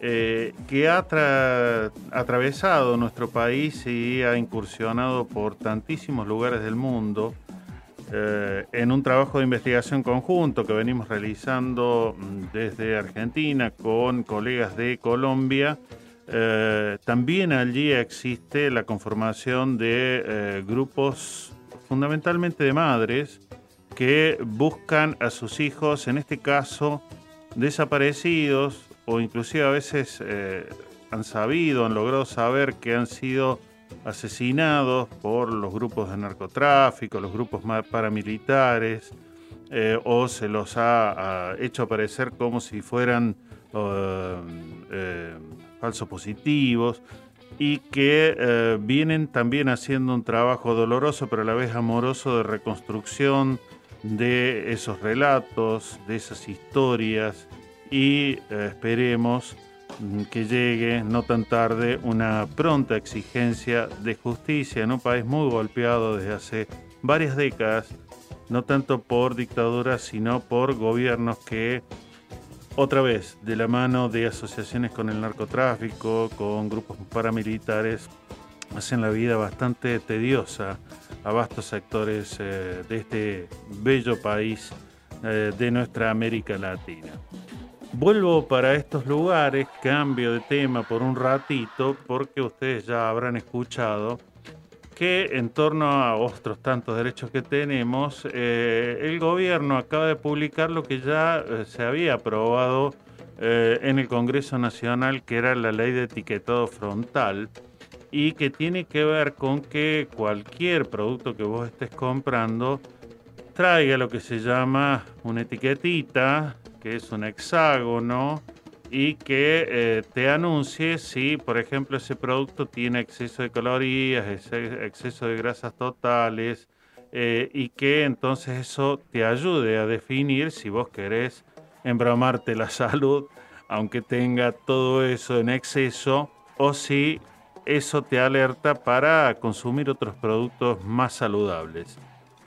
eh, que ha atravesado nuestro país y ha incursionado por tantísimos lugares del mundo eh, en un trabajo de investigación conjunto que venimos realizando mm, desde Argentina con colegas de Colombia. Eh, también allí existe la conformación de grupos fundamentalmente de madres que buscan a sus hijos, en este caso desaparecidos o inclusive a veces eh, han sabido, han logrado saber que han sido asesinados por los grupos de narcotráfico, los grupos paramilitares, eh, o se los ha, hecho aparecer como si fueran eh, eh, falsos positivos y que eh, vienen también haciendo un trabajo doloroso pero a la vez amoroso de reconstrucción de esos relatos, de esas historias y esperemos que llegue no tan tarde una pronta exigencia de justicia en un país muy golpeado desde hace varias décadas, no tanto por dictaduras, sino por gobiernos que otra vez, de la mano de asociaciones con el narcotráfico, con grupos paramilitares, hacen la vida bastante tediosa a vastos sectores eh, de este bello país eh, de nuestra América Latina. Vuelvo para estos lugares, cambio de tema por un ratito, porque ustedes ya habrán escuchado que en torno a otros tantos derechos que tenemos, eh, el gobierno acaba de publicar lo que ya eh, se había aprobado eh, en el Congreso Nacional, que era la ley de etiquetado frontal, y que tiene que ver con que cualquier producto que vos estés comprando traiga lo que se llama una etiquetita, que es un hexágono, y que eh, te anuncie si, por ejemplo, ese producto tiene exceso de calorías, exceso de grasas totales, eh, y que entonces eso te ayude a definir si vos querés embromarte la salud, aunque tenga todo eso en exceso, o si eso te alerta para consumir otros productos más saludables.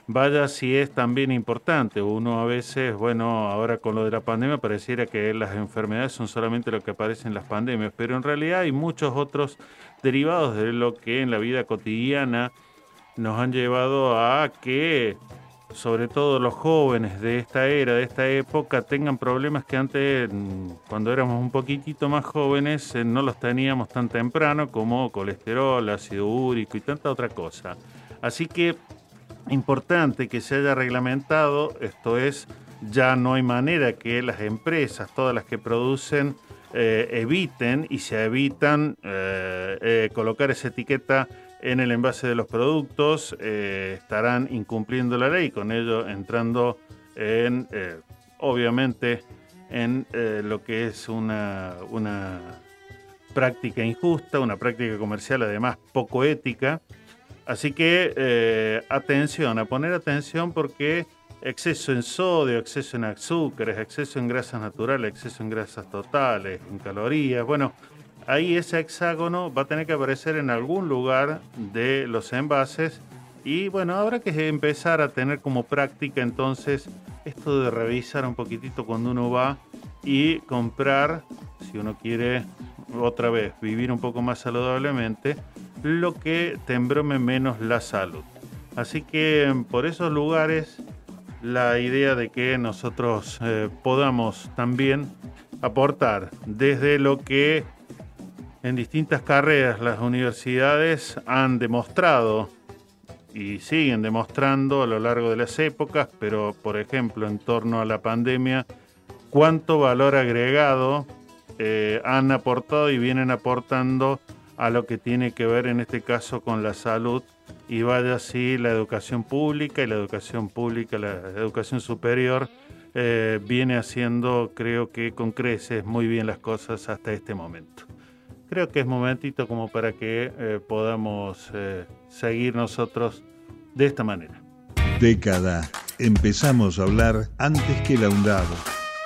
Vaya si es también importante. Uno a veces, bueno, ahora con lo de la pandemia pareciera que las enfermedades son solamente lo que aparece en las pandemias, pero en realidad hay muchos otros derivados de lo que en la vida cotidiana nos han llevado a que, sobre todo los jóvenes de esta era, de esta época, tengan problemas que antes, mm, cuando éramos un poquitito más jóvenes, eh, no los teníamos tan temprano, como colesterol, ácido úrico y tanta otra cosa. Así que importante que se haya reglamentado, esto es, ya no hay manera que las empresas, todas las que producen, eh, eviten y se evitan eh, eh, colocar esa etiqueta en el envase de los productos, estarán incumpliendo la ley, con ello entrando en, obviamente, en lo que es una, una práctica injusta, una práctica comercial además poco ética. Así que eh, atención, a poner atención porque exceso en sodio, exceso en azúcares, exceso en grasas naturales, exceso en grasas totales, en calorías, bueno, ahí ese hexágono va a tener que aparecer en algún lugar de los envases. Y bueno, habrá que empezar a tener como práctica entonces esto de revisar un poquitito cuando uno va y comprar, si uno quiere otra vez vivir un poco más saludablemente, lo que te embrome menos la salud. Así que por esos lugares la idea de que nosotros eh, podamos también aportar desde lo que en distintas carreras las universidades han demostrado y siguen demostrando a lo largo de las épocas, pero por ejemplo en torno a la pandemia, cuánto valor agregado eh, han aportado y vienen aportando a lo que tiene que ver en este caso con la salud y vaya así la educación pública y la educación pública, la educación superior eh, viene haciendo creo que con creces muy bien las cosas hasta este momento. Creo que es momentito como para que eh, podamos eh, seguir nosotros de esta manera. Década. Empezamos a hablar antes que la UNDAD,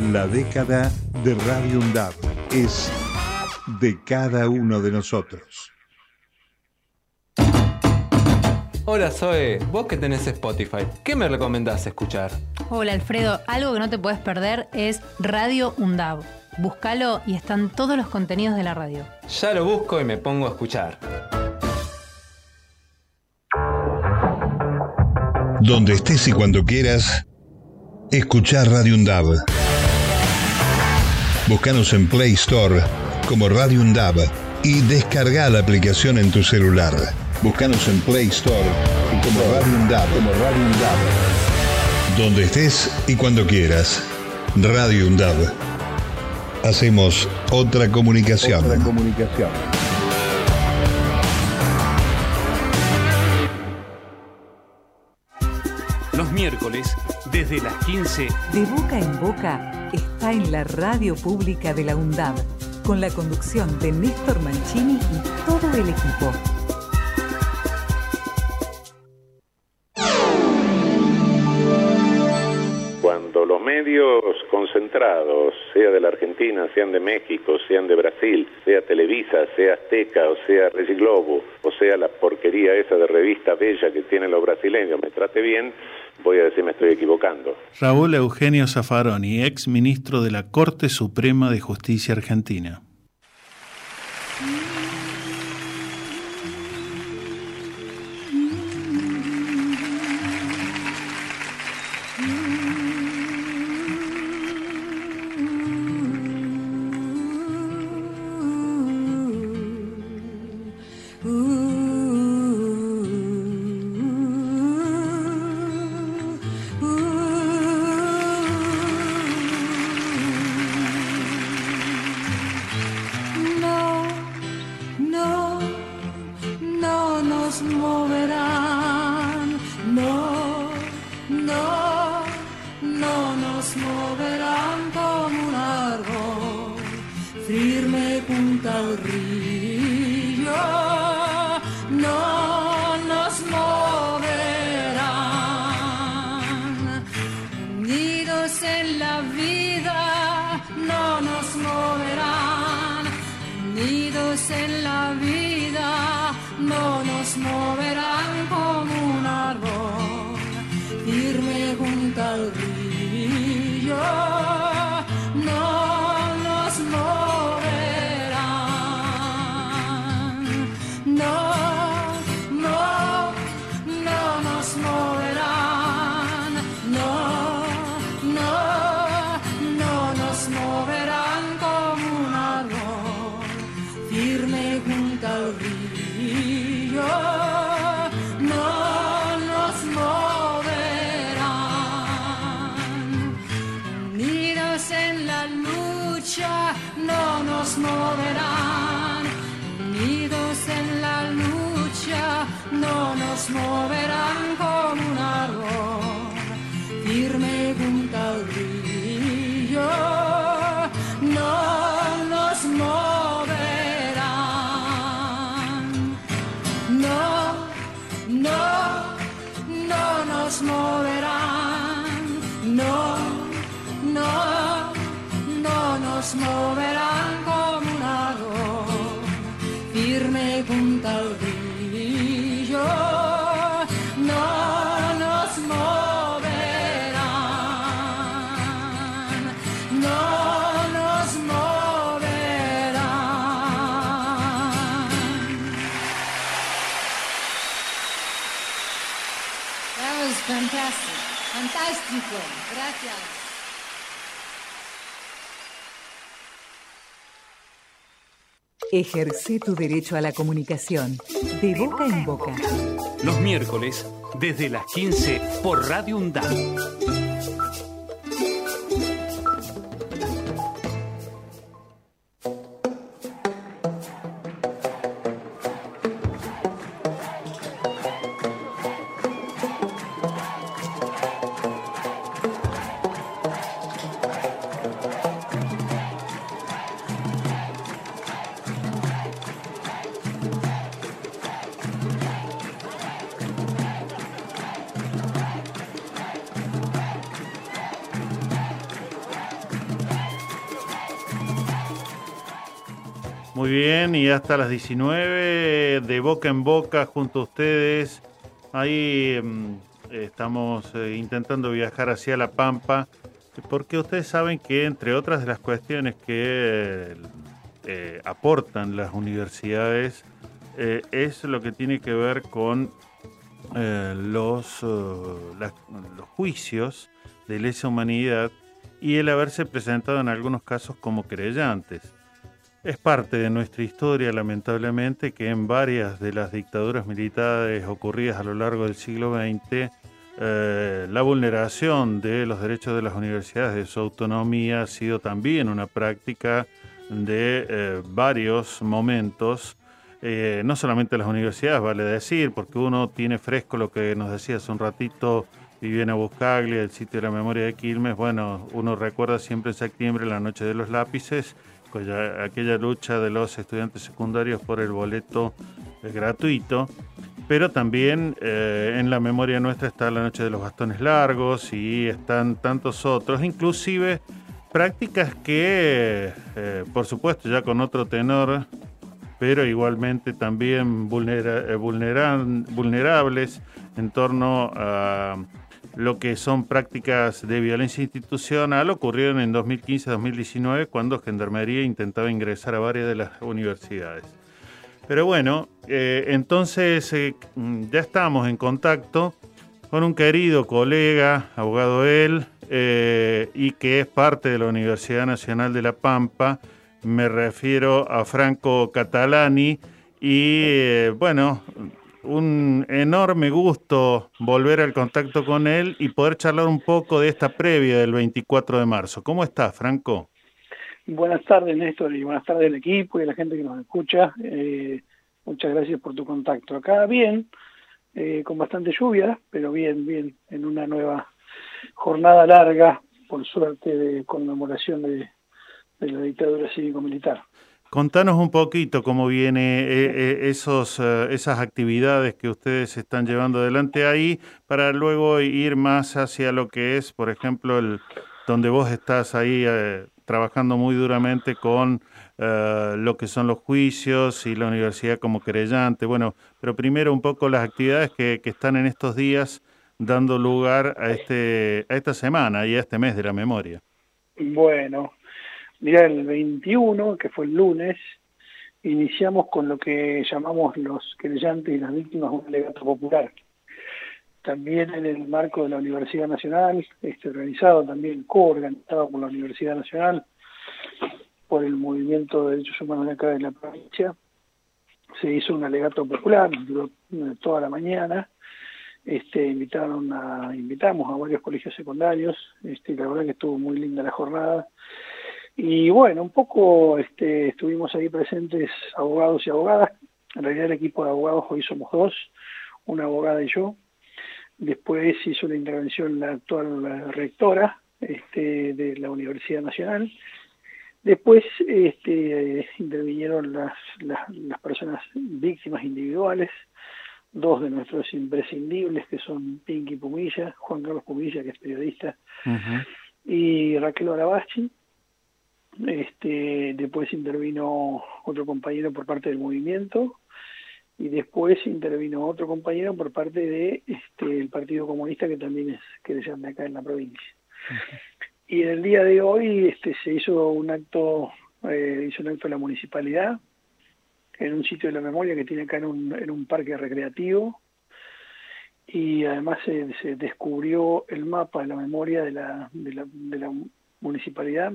La década de Radio UNDAB es de cada uno de nosotros. Hola Zoe, vos que tenés Spotify, ¿qué me recomendás escuchar? Hola Alfredo, algo que no te puedes perder es Radio UNDAB. Búscalo y están todos los contenidos de la radio. Ya lo busco y me pongo a escuchar. Donde estés y cuando quieras, escuchar Radio UNDAB. Búscanos en Play Store como Radio Undab y descarga la aplicación en tu celular. Búscanos en Play Store como Radio Undab, como Radio Undab. Donde estés y cuando quieras. Radio Undab. Hacemos otra comunicación. Otra comunicación. Los miércoles, desde las 15, De boca en boca está en la radio pública de la UNDAB, con la conducción de Néstor Mancini y todo el equipo. Cuando los medios concentrados, sea de la Argentina, sean de México, sean de Brasil, sea Televisa, sea Azteca, o sea Regi Globo, o sea la porquería esa de revista bella que tienen los brasileños, me trate bien, estoy equivocando. Raúl Eugenio Zaffaroni, ex ministro de la Corte Suprema de Justicia Argentina. Fantastic. Fantástico. Gracias. Ejerce tu derecho a la comunicación, de boca en boca. los miércoles, desde las 15, por Radio UNDAB. Hasta las 19, de boca en boca, junto a ustedes. Ahí mm, estamos eh, intentando viajar hacia La Pampa, porque ustedes saben que, entre otras de las cuestiones que eh, aportan las universidades, eh, es lo que tiene que ver con los, los juicios de lesa humanidad y el haberse presentado en algunos casos como querellantes. Es parte de nuestra historia, lamentablemente, que en varias de las dictaduras militares ocurridas a lo largo del siglo XX, eh, la vulneración de los derechos de las universidades, de su autonomía, ha sido también una práctica de eh, varios momentos. Eh, no solamente las universidades, vale decir, porque uno tiene fresco lo que nos decía hace un ratito Viviana Buscaglia, el sitio de la memoria de Quilmes. Bueno, uno recuerda siempre en septiembre la noche de los lápices aquella lucha de los estudiantes secundarios por el boleto eh, gratuito, pero también eh, en la memoria nuestra está la noche de los bastones largos y están tantos otros, inclusive prácticas que, eh, por supuesto, ya con otro tenor, pero igualmente también vulnerables en torno a lo que son prácticas de violencia institucional ocurrieron en 2015-2019 cuando Gendarmería intentaba ingresar a varias de las universidades. Pero bueno, eh, entonces eh, ya estamos en contacto con un querido colega, abogado él, eh, y que es parte de la Universidad Nacional de La Pampa. Me refiero a Franco Catalani. Y bueno, un enorme gusto volver al contacto con él y poder charlar un poco de esta previa del 24 de marzo. ¿Cómo estás, Franco? Buenas tardes, Néstor, y buenas tardes al equipo y a la gente que nos escucha. Eh, muchas gracias por tu contacto. Acá bien, eh, con bastante lluvia, pero bien, bien, en una nueva jornada larga, por suerte, de conmemoración de, de la dictadura cívico-militar. Contanos un poquito cómo viene eh, eh, esos, eh, esas actividades que ustedes están llevando adelante ahí para luego ir más hacia lo que es, por ejemplo, el donde vos estás ahí trabajando muy duramente con lo que son los juicios y la universidad como querellante. Bueno, pero primero un poco las actividades que, que están en estos días dando lugar a, este, a esta semana y a este mes de la memoria. Bueno, Mira, el 21, que fue el lunes, iniciamos con lo que llamamos los querellantes y las víctimas un legato popular. También en el marco de la Universidad Nacional, este, organizado también, co-organizado por la Universidad Nacional, por el Movimiento de Derechos Humanos de acá de la provincia, se hizo un alegato popular, duró eh, toda la mañana, este, invitaron a, invitamos a varios colegios secundarios, este, la verdad que estuvo muy linda la jornada, y bueno, un poco este, estuvimos ahí presentes abogados y abogadas. En realidad el equipo de abogados hoy somos dos, una abogada y yo. Después hizo la intervención la actual rectora este, de la Universidad Nacional. Después este, intervinieron las, las, personas víctimas individuales, dos de nuestros imprescindibles que son Pinky Pumilla, Juan Carlos Pumilla, que es periodista, y Raquel Arabachi este, después intervino otro compañero por parte del movimiento y después intervino otro compañero por parte de este, el Partido Comunista que también es que de acá en la provincia. Y en el día de hoy este, se hizo un acto, eh, hizo un acto de la municipalidad en un sitio de la memoria que tiene acá en un, en un parque recreativo. Y además se, se descubrió el mapa de la memoria de la, de la, de la municipalidad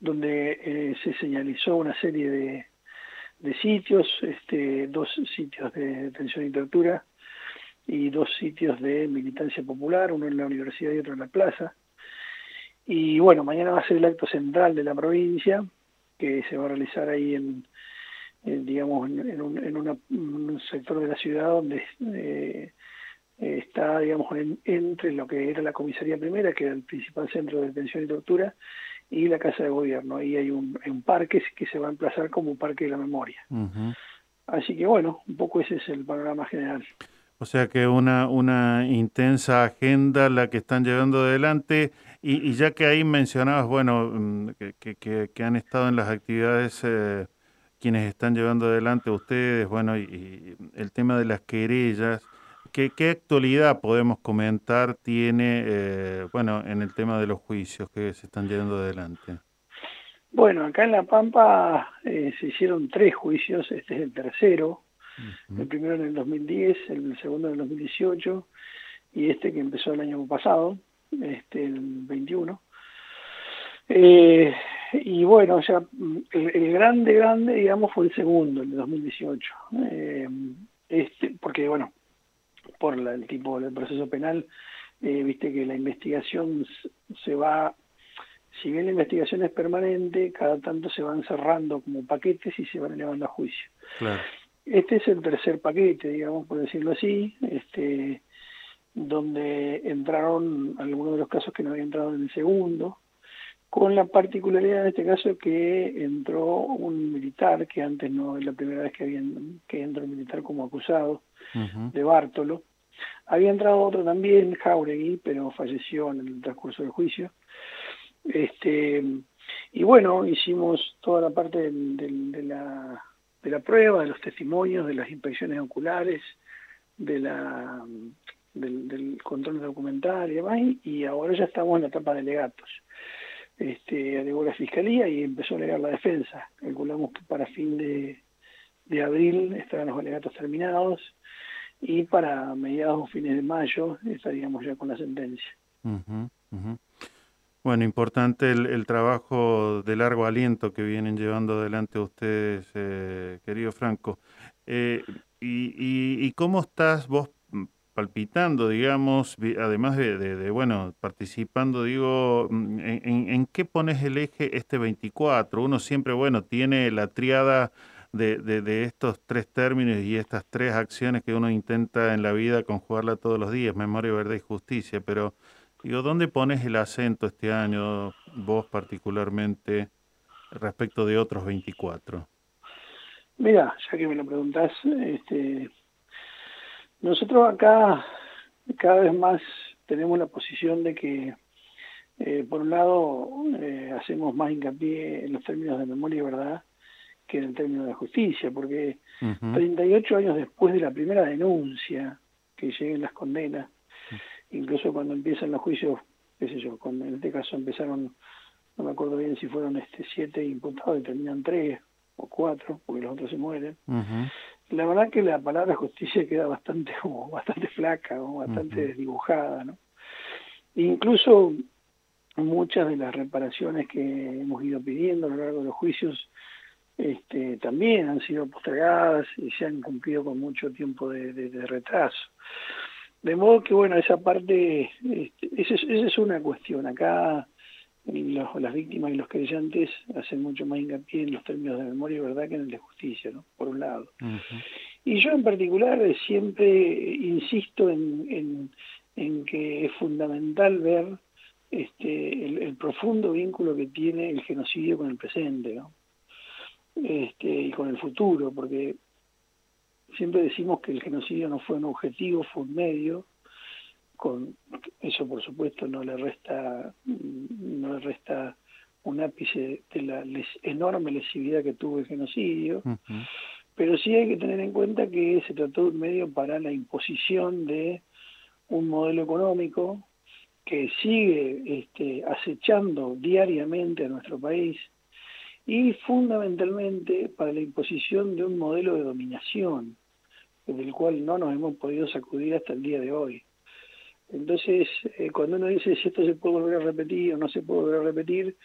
donde eh, se señalizó una serie de, de sitios, este, dos sitios de detención y tortura y dos sitios de militancia popular, uno en la universidad y otro en la plaza. Y bueno, mañana va a ser el acto central de la provincia, que se va a realizar ahí en, digamos, en, un, en, un, sector de la ciudad donde eh, está, digamos, entre lo que era la comisaría primera, que era el principal centro de detención y tortura, y la Casa de Gobierno. Ahí hay un, un parque que se va a emplazar como un parque de la memoria. Así que bueno, un poco ese es el panorama general. O sea que una, una intensa agenda la que están llevando adelante y, ya que ahí mencionabas, bueno, mm, que, que, que han estado en las actividades eh, quienes están llevando adelante ustedes, bueno, y el tema de las querellas, ¿Qué, actualidad podemos comentar tiene, eh, bueno, en el tema de los juicios que se están llevando adelante? Bueno, acá en La Pampa eh, se hicieron tres juicios, este es el tercero, el primero en el 2010, el segundo en el 2018 y este que empezó el año pasado, este el 21. Eh, y bueno, mm, el, el grande, grande, digamos, fue el segundo, el de 2018. Eh, este, porque, bueno, por la- el tipo del proceso penal, eh, viste que la investigación se va, si bien la investigación es permanente, cada tanto se van cerrando como paquetes y se van elevando a juicio. Claro. Este es el tercer paquete, digamos, por decirlo así, este, donde entraron algunos de los casos que no habían entrado en el segundo, con la particularidad en este caso que entró un militar, que antes no es la primera vez que, habían, que entra un militar como acusado, de Bártolo. Había entrado otro también, Jauregui, pero falleció en el transcurso del juicio. Este, y bueno, hicimos toda la parte del- de, la, de la prueba, de los testimonios, de las inspecciones oculares, de la, del, control documental y demás, y- y ahora ya estamos en la etapa de legatos. Este, alegó la fiscalía y empezó a alegar la defensa. Calculamos que para fin de, de abril estarán los alegatos terminados y para mediados o fines de mayo estaríamos ya con la sentencia. Bueno, importante el, el trabajo de largo aliento que vienen llevando adelante ustedes, eh, querido Franco. Eh, y, y- y cómo estás vos palpitando, digamos, además de, de- de, bueno, participando, digo, mm, en, en- en qué pones el eje este 24? Uno siempre, bueno, tiene la triada de, de- de estos tres términos y estas tres acciones que uno intenta en la vida conjugarla todos los días, memoria, verdad y justicia, pero digo, ¿dónde pones el acento este año, vos particularmente, respecto de otros 24? Mira, ya que me lo preguntás, este, nosotros acá cada vez más tenemos la posición de que, eh, por un lado, eh, hacemos más hincapié en los términos de memoria y verdad que en el término de justicia, porque 38 años después de la primera denuncia que lleguen las condenas, incluso cuando empiezan los juicios, qué sé yo, cuando en este caso empezaron, no me acuerdo bien si fueron este siete imputados y terminan tres o cuatro, porque los otros se mueren. La verdad que la palabra justicia queda bastante como bastante flaca o bastante desdibujada, ¿no? Incluso muchas de las reparaciones que hemos ido pidiendo a lo largo de los juicios este, también han sido postergadas y se han cumplido con mucho tiempo de, de- de retraso. De modo que, bueno, esa parte, este, esa, es, esa es una cuestión. Acá los- las víctimas y los creyentes hacen mucho más hincapié en los términos de memoria y verdad que en el de justicia, ¿no? Por un lado. Y yo en particular eh, siempre insisto en, en, en que es fundamental ver este, el, el profundo vínculo que tiene el genocidio con el presente, ¿no? Este, y con el futuro, porque siempre decimos que el genocidio no fue un objetivo, fue un medio, con eso por supuesto no le resta no le resta un ápice de la les- enorme lesividad que tuvo el genocidio, pero sí hay que tener en cuenta que se trató de un medio para la imposición de un modelo económico que sigue este, acechando diariamente a nuestro país y fundamentalmente para la imposición de un modelo de dominación del cual no nos hemos podido sacudir hasta el día de hoy. Entonces, eh, cuando uno dice si esto se puede volver a repetir o no se puede volver a repetir,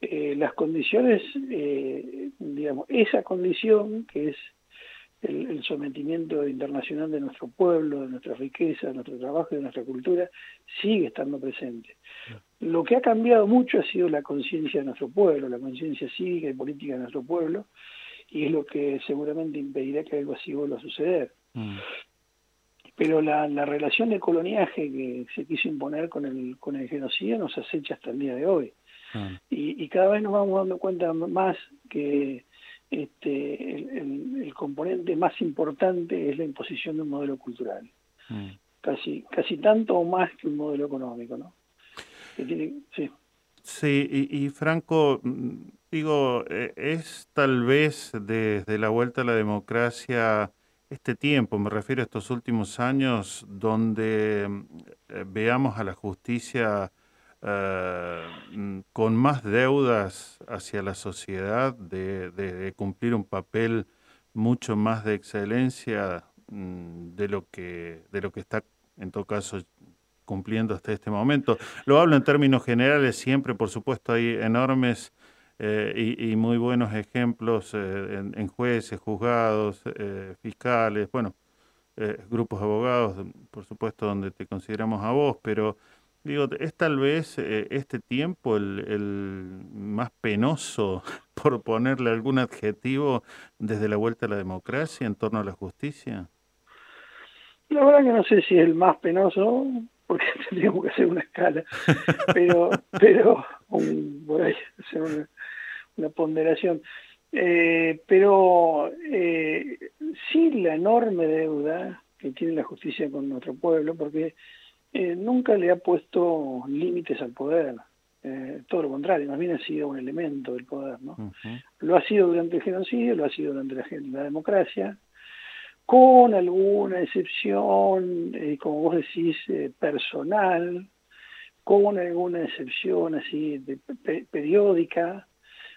eh, las condiciones, eh, digamos, esa condición que es el, el sometimiento internacional de nuestro pueblo, de nuestra riqueza, de nuestro trabajo y de nuestra cultura, sigue estando presente. Lo que ha cambiado mucho ha sido la conciencia de nuestro pueblo, la conciencia cívica y política de nuestro pueblo, y es lo que seguramente impedirá que algo así vuelva a suceder. Pero la, la relación de coloniaje que se quiso imponer con el, con el genocidio nos acecha hasta el día de hoy. Y, y cada vez nos vamos dando cuenta más que este, el, el- el componente más importante es la imposición de un modelo cultural. Casi, casi tanto o más que un modelo económico, ¿no? Sí. Sí, y, y Franco, mm, digo, eh, es tal vez desde la vuelta a la democracia este tiempo, me refiero a estos últimos años, donde mm, eh, veamos a la justicia eh, mm, con más deudas hacia la sociedad, de, cumplir un papel mucho más de excelencia de lo que de lo que está en todo caso cumpliendo hasta este momento. Lo hablo en términos generales, siempre, por supuesto, hay enormes eh, y, muy buenos ejemplos eh, en, jueces, juzgados, eh, fiscales, bueno, grupos de abogados, por supuesto, donde te consideramos a vos, pero digo, es tal vez este tiempo el más penoso, por ponerle algún adjetivo, desde la vuelta a la democracia en torno a la justicia. La verdad que no sé si es el más penoso, porque tendríamos que hacer una escala, pero, pero un- por ahí hacer una, una ponderación. Eh, pero eh, sí la enorme deuda que tiene la justicia con nuestro pueblo, porque eh, nunca le ha puesto límites al poder. Eh, todo lo contrario, más bien ha sido un elemento del poder, ¿no? Lo ha sido durante el genocidio, lo ha sido durante la democracia, con alguna excepción, eh, como vos decís, eh, personal, con alguna excepción así de, pe- periódica,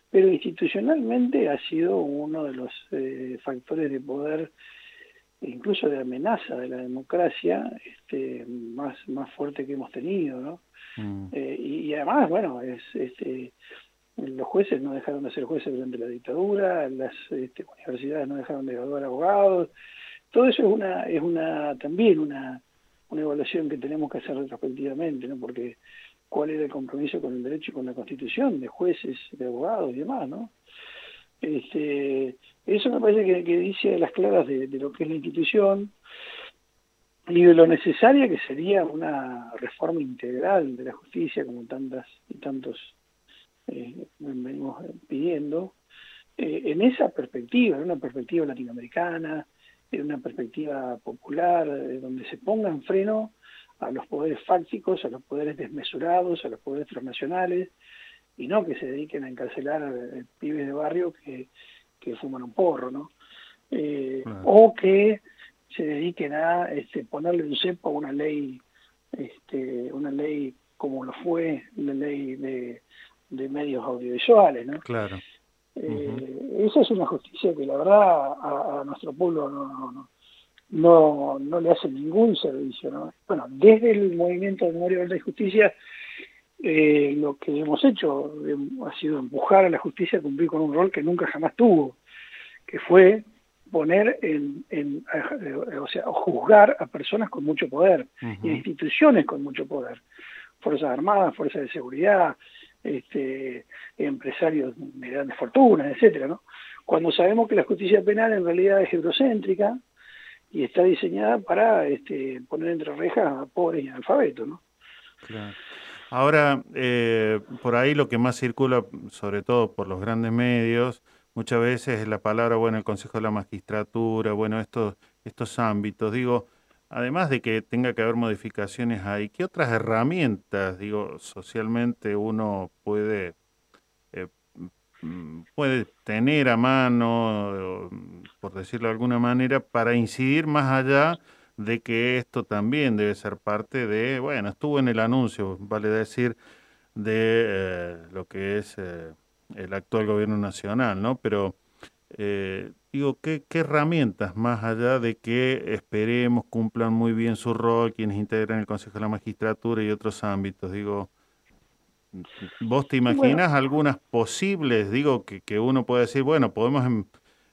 pero institucionalmente ha sido uno de los eh, factores de poder, incluso de amenaza de la democracia, este, más, más fuerte que hemos tenido, ¿no? Eh, y, y además, bueno, es este los jueces no dejaron de ser jueces durante la dictadura, las este, universidades no dejaron de graduar abogados, todo eso es una es una también una una evaluación que tenemos que hacer retrospectivamente, ¿no? Porque cuál era el compromiso con el derecho y con la Constitución de jueces, de abogados y demás, ¿no? Este, eso me parece que, dice las claras de, de lo que es la institución y de lo necesaria que sería una reforma integral de la justicia, como tantas y tantos eh, venimos pidiendo, eh, en esa perspectiva, en una perspectiva latinoamericana, en una perspectiva popular, eh, donde se ponga en freno a los poderes fácticos, a los poderes desmesurados, a los poderes transnacionales, y no que se dediquen a encarcelar eh, pibes de barrio que, que fuman un porro, ¿no? Eh, O que se dediquen a este, ponerle un cepo a una ley, este, una ley como lo fue la ley de, de medios audiovisuales, ¿no? Claro. Eh, Esa es una justicia que la verdad a, a nuestro pueblo no, no, no, no, no le hace ningún servicio. ¿no? Bueno, desde el movimiento de memoria, verdad y justicia, eh, lo que hemos hecho eh, ha sido empujar a la justicia a cumplir con un rol que nunca jamás tuvo, que fue poner en, en eh, o sea, juzgar a personas con mucho poder y a instituciones con mucho poder, fuerzas armadas, fuerzas de seguridad, este, empresarios de grandes fortunas, etcétera, ¿no? Cuando sabemos que la justicia penal en realidad es eurocéntrica y está diseñada para este, poner entre rejas a pobres y analfabetos, ¿no? Claro. Ahora, eh, por ahí lo que más circula, sobre todo por los grandes medios, muchas veces es la palabra, bueno, el Consejo de la Magistratura, bueno, estos, estos ámbitos. Digo, además de que tenga que haber modificaciones ahí, ¿qué otras herramientas, digo, socialmente uno puede, eh, mm, puede tener a mano, o, por decirlo de alguna manera, para incidir más allá de que esto también debe ser parte de, bueno, estuvo en el anuncio, vale decir, de eh, lo que es eh, el actual gobierno nacional, ¿no? Pero digo, ¿qué, ¿qué herramientas más allá de que esperemos cumplan muy bien su rol quienes integran el Consejo de la Magistratura y otros ámbitos? Digo, ¿vos te imaginas algunas posibles, digo, que, que uno puede decir, bueno, podemos em-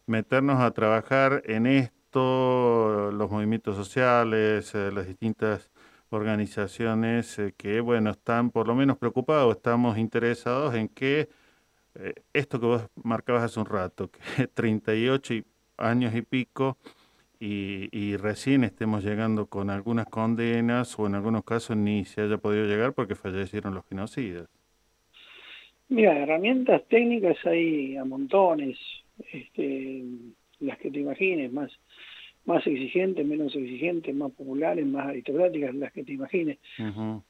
meternos a trabajar en esto, los movimientos sociales, eh, las distintas organizaciones eh, que, bueno, están por lo menos preocupados, estamos interesados en que eh, esto que vos marcabas hace un rato, que 38 y- años y pico y, y recién estemos llegando con algunas condenas o en algunos casos ni se haya podido llegar porque fallecieron los genocidas. Mira, herramientas técnicas hay a montones, este, las que te imagines, más, más exigentes, menos exigentes, más populares, más aristocráticas, las que te imagines.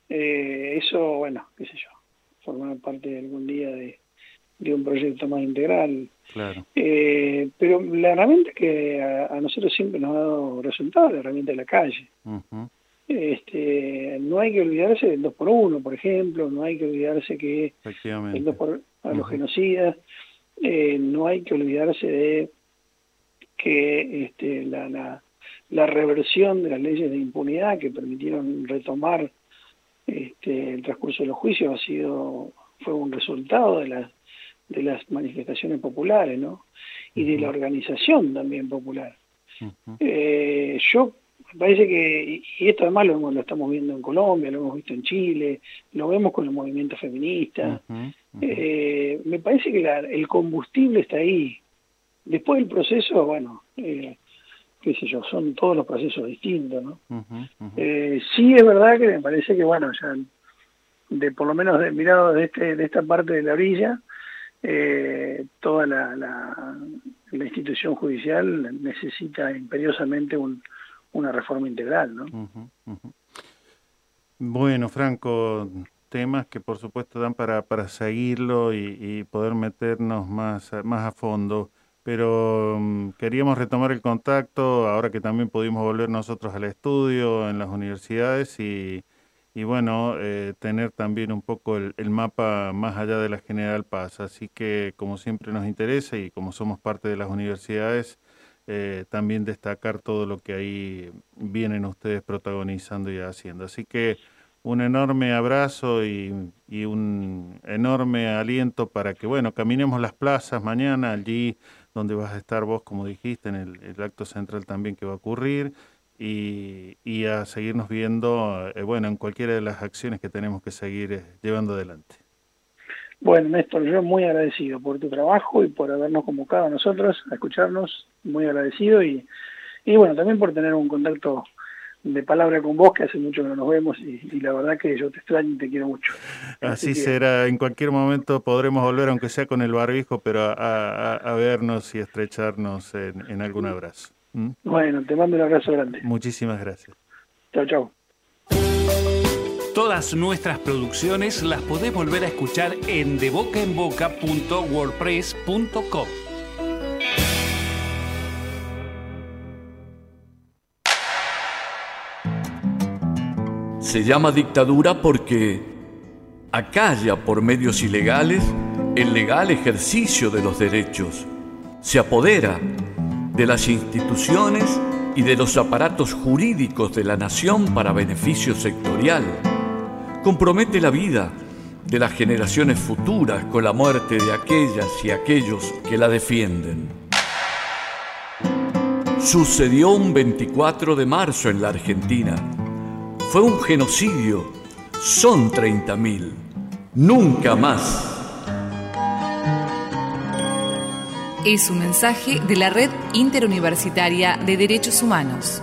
Eh, eso, bueno, qué sé yo, formar parte algún día de, de un proyecto más integral. Claro. Eh, pero la herramienta que a, a nosotros siempre nos ha dado resultado es la herramienta de la calle. Este, no hay que olvidarse del 2 por 1 por ejemplo, no hay que olvidarse que el Efectivamente. 2 por a los genocidas, eh, no hay que olvidarse de que este, la, la, la reversión de las leyes de impunidad que permitieron retomar este, el transcurso de los juicios ha sido fue un resultado de las de las manifestaciones populares, ¿no? Y de la organización también popular. Eh, yo me parece que, y esto además lo, lo estamos viendo en Colombia, lo hemos visto en Chile, lo vemos con los movimientos feministas, eh, me parece que la- el combustible está ahí. Después del proceso, bueno, eh, qué sé yo, son todos los procesos distintos, ¿no? Eh, sí es verdad que me parece que, bueno, ya de por lo menos de, mirado de, este, de esta parte de la orilla, eh, toda la, la, institución judicial necesita imperiosamente un, una reforma integral, ¿no? Bueno, Franco, temas que por supuesto dan para, para seguirlo y, poder meternos más, más a fondo, pero mm, queríamos retomar el contacto ahora que también pudimos volver nosotros al estudio en las universidades y, y bueno, eh, tener también un poco el, mapa más allá de la General Paz. Así que como siempre nos interesa y como somos parte de las universidades, eh, también destacar todo lo que ahí vienen ustedes protagonizando y haciendo. Así que un enorme abrazo y, y un enorme aliento para que, bueno, caminemos las plazas mañana allí donde vas a estar vos, como dijiste, en el acto central también que va a ocurrir y, y a seguirnos viendo, eh, bueno, en cualquiera de las acciones que tenemos que seguir eh, llevando adelante. Bueno, Néstor, yo muy agradecido por tu trabajo y por habernos convocado a nosotros a escucharnos, muy agradecido y, y bueno, también por tener un contacto de palabra con vos, que hace mucho que no nos vemos y, y la verdad que yo te extraño y te quiero mucho. Así que- será, en cualquier momento podremos volver, aunque sea con el barbijo, pero a, a- a vernos y estrecharnos en, en algún abrazo. ¿Mm? Bueno, te mando un abrazo grande. Muchísimas gracias. Chao, chao. Todas nuestras producciones las podés volver a escuchar en debocaenboca.wordpress.com. Se llama dictadura porque acalla por medios ilegales el legal ejercicio de los derechos, se apodera de las instituciones y de los aparatos jurídicos de la nación para beneficio sectorial, compromete la vida de las generaciones futuras con la muerte de aquellas y aquellos que la defienden. Sucedió un 24 de marzo en la Argentina. Fue un genocidio. Son 30.000. Nunca más. Es un mensaje de la Red Interuniversitaria de Derechos Humanos.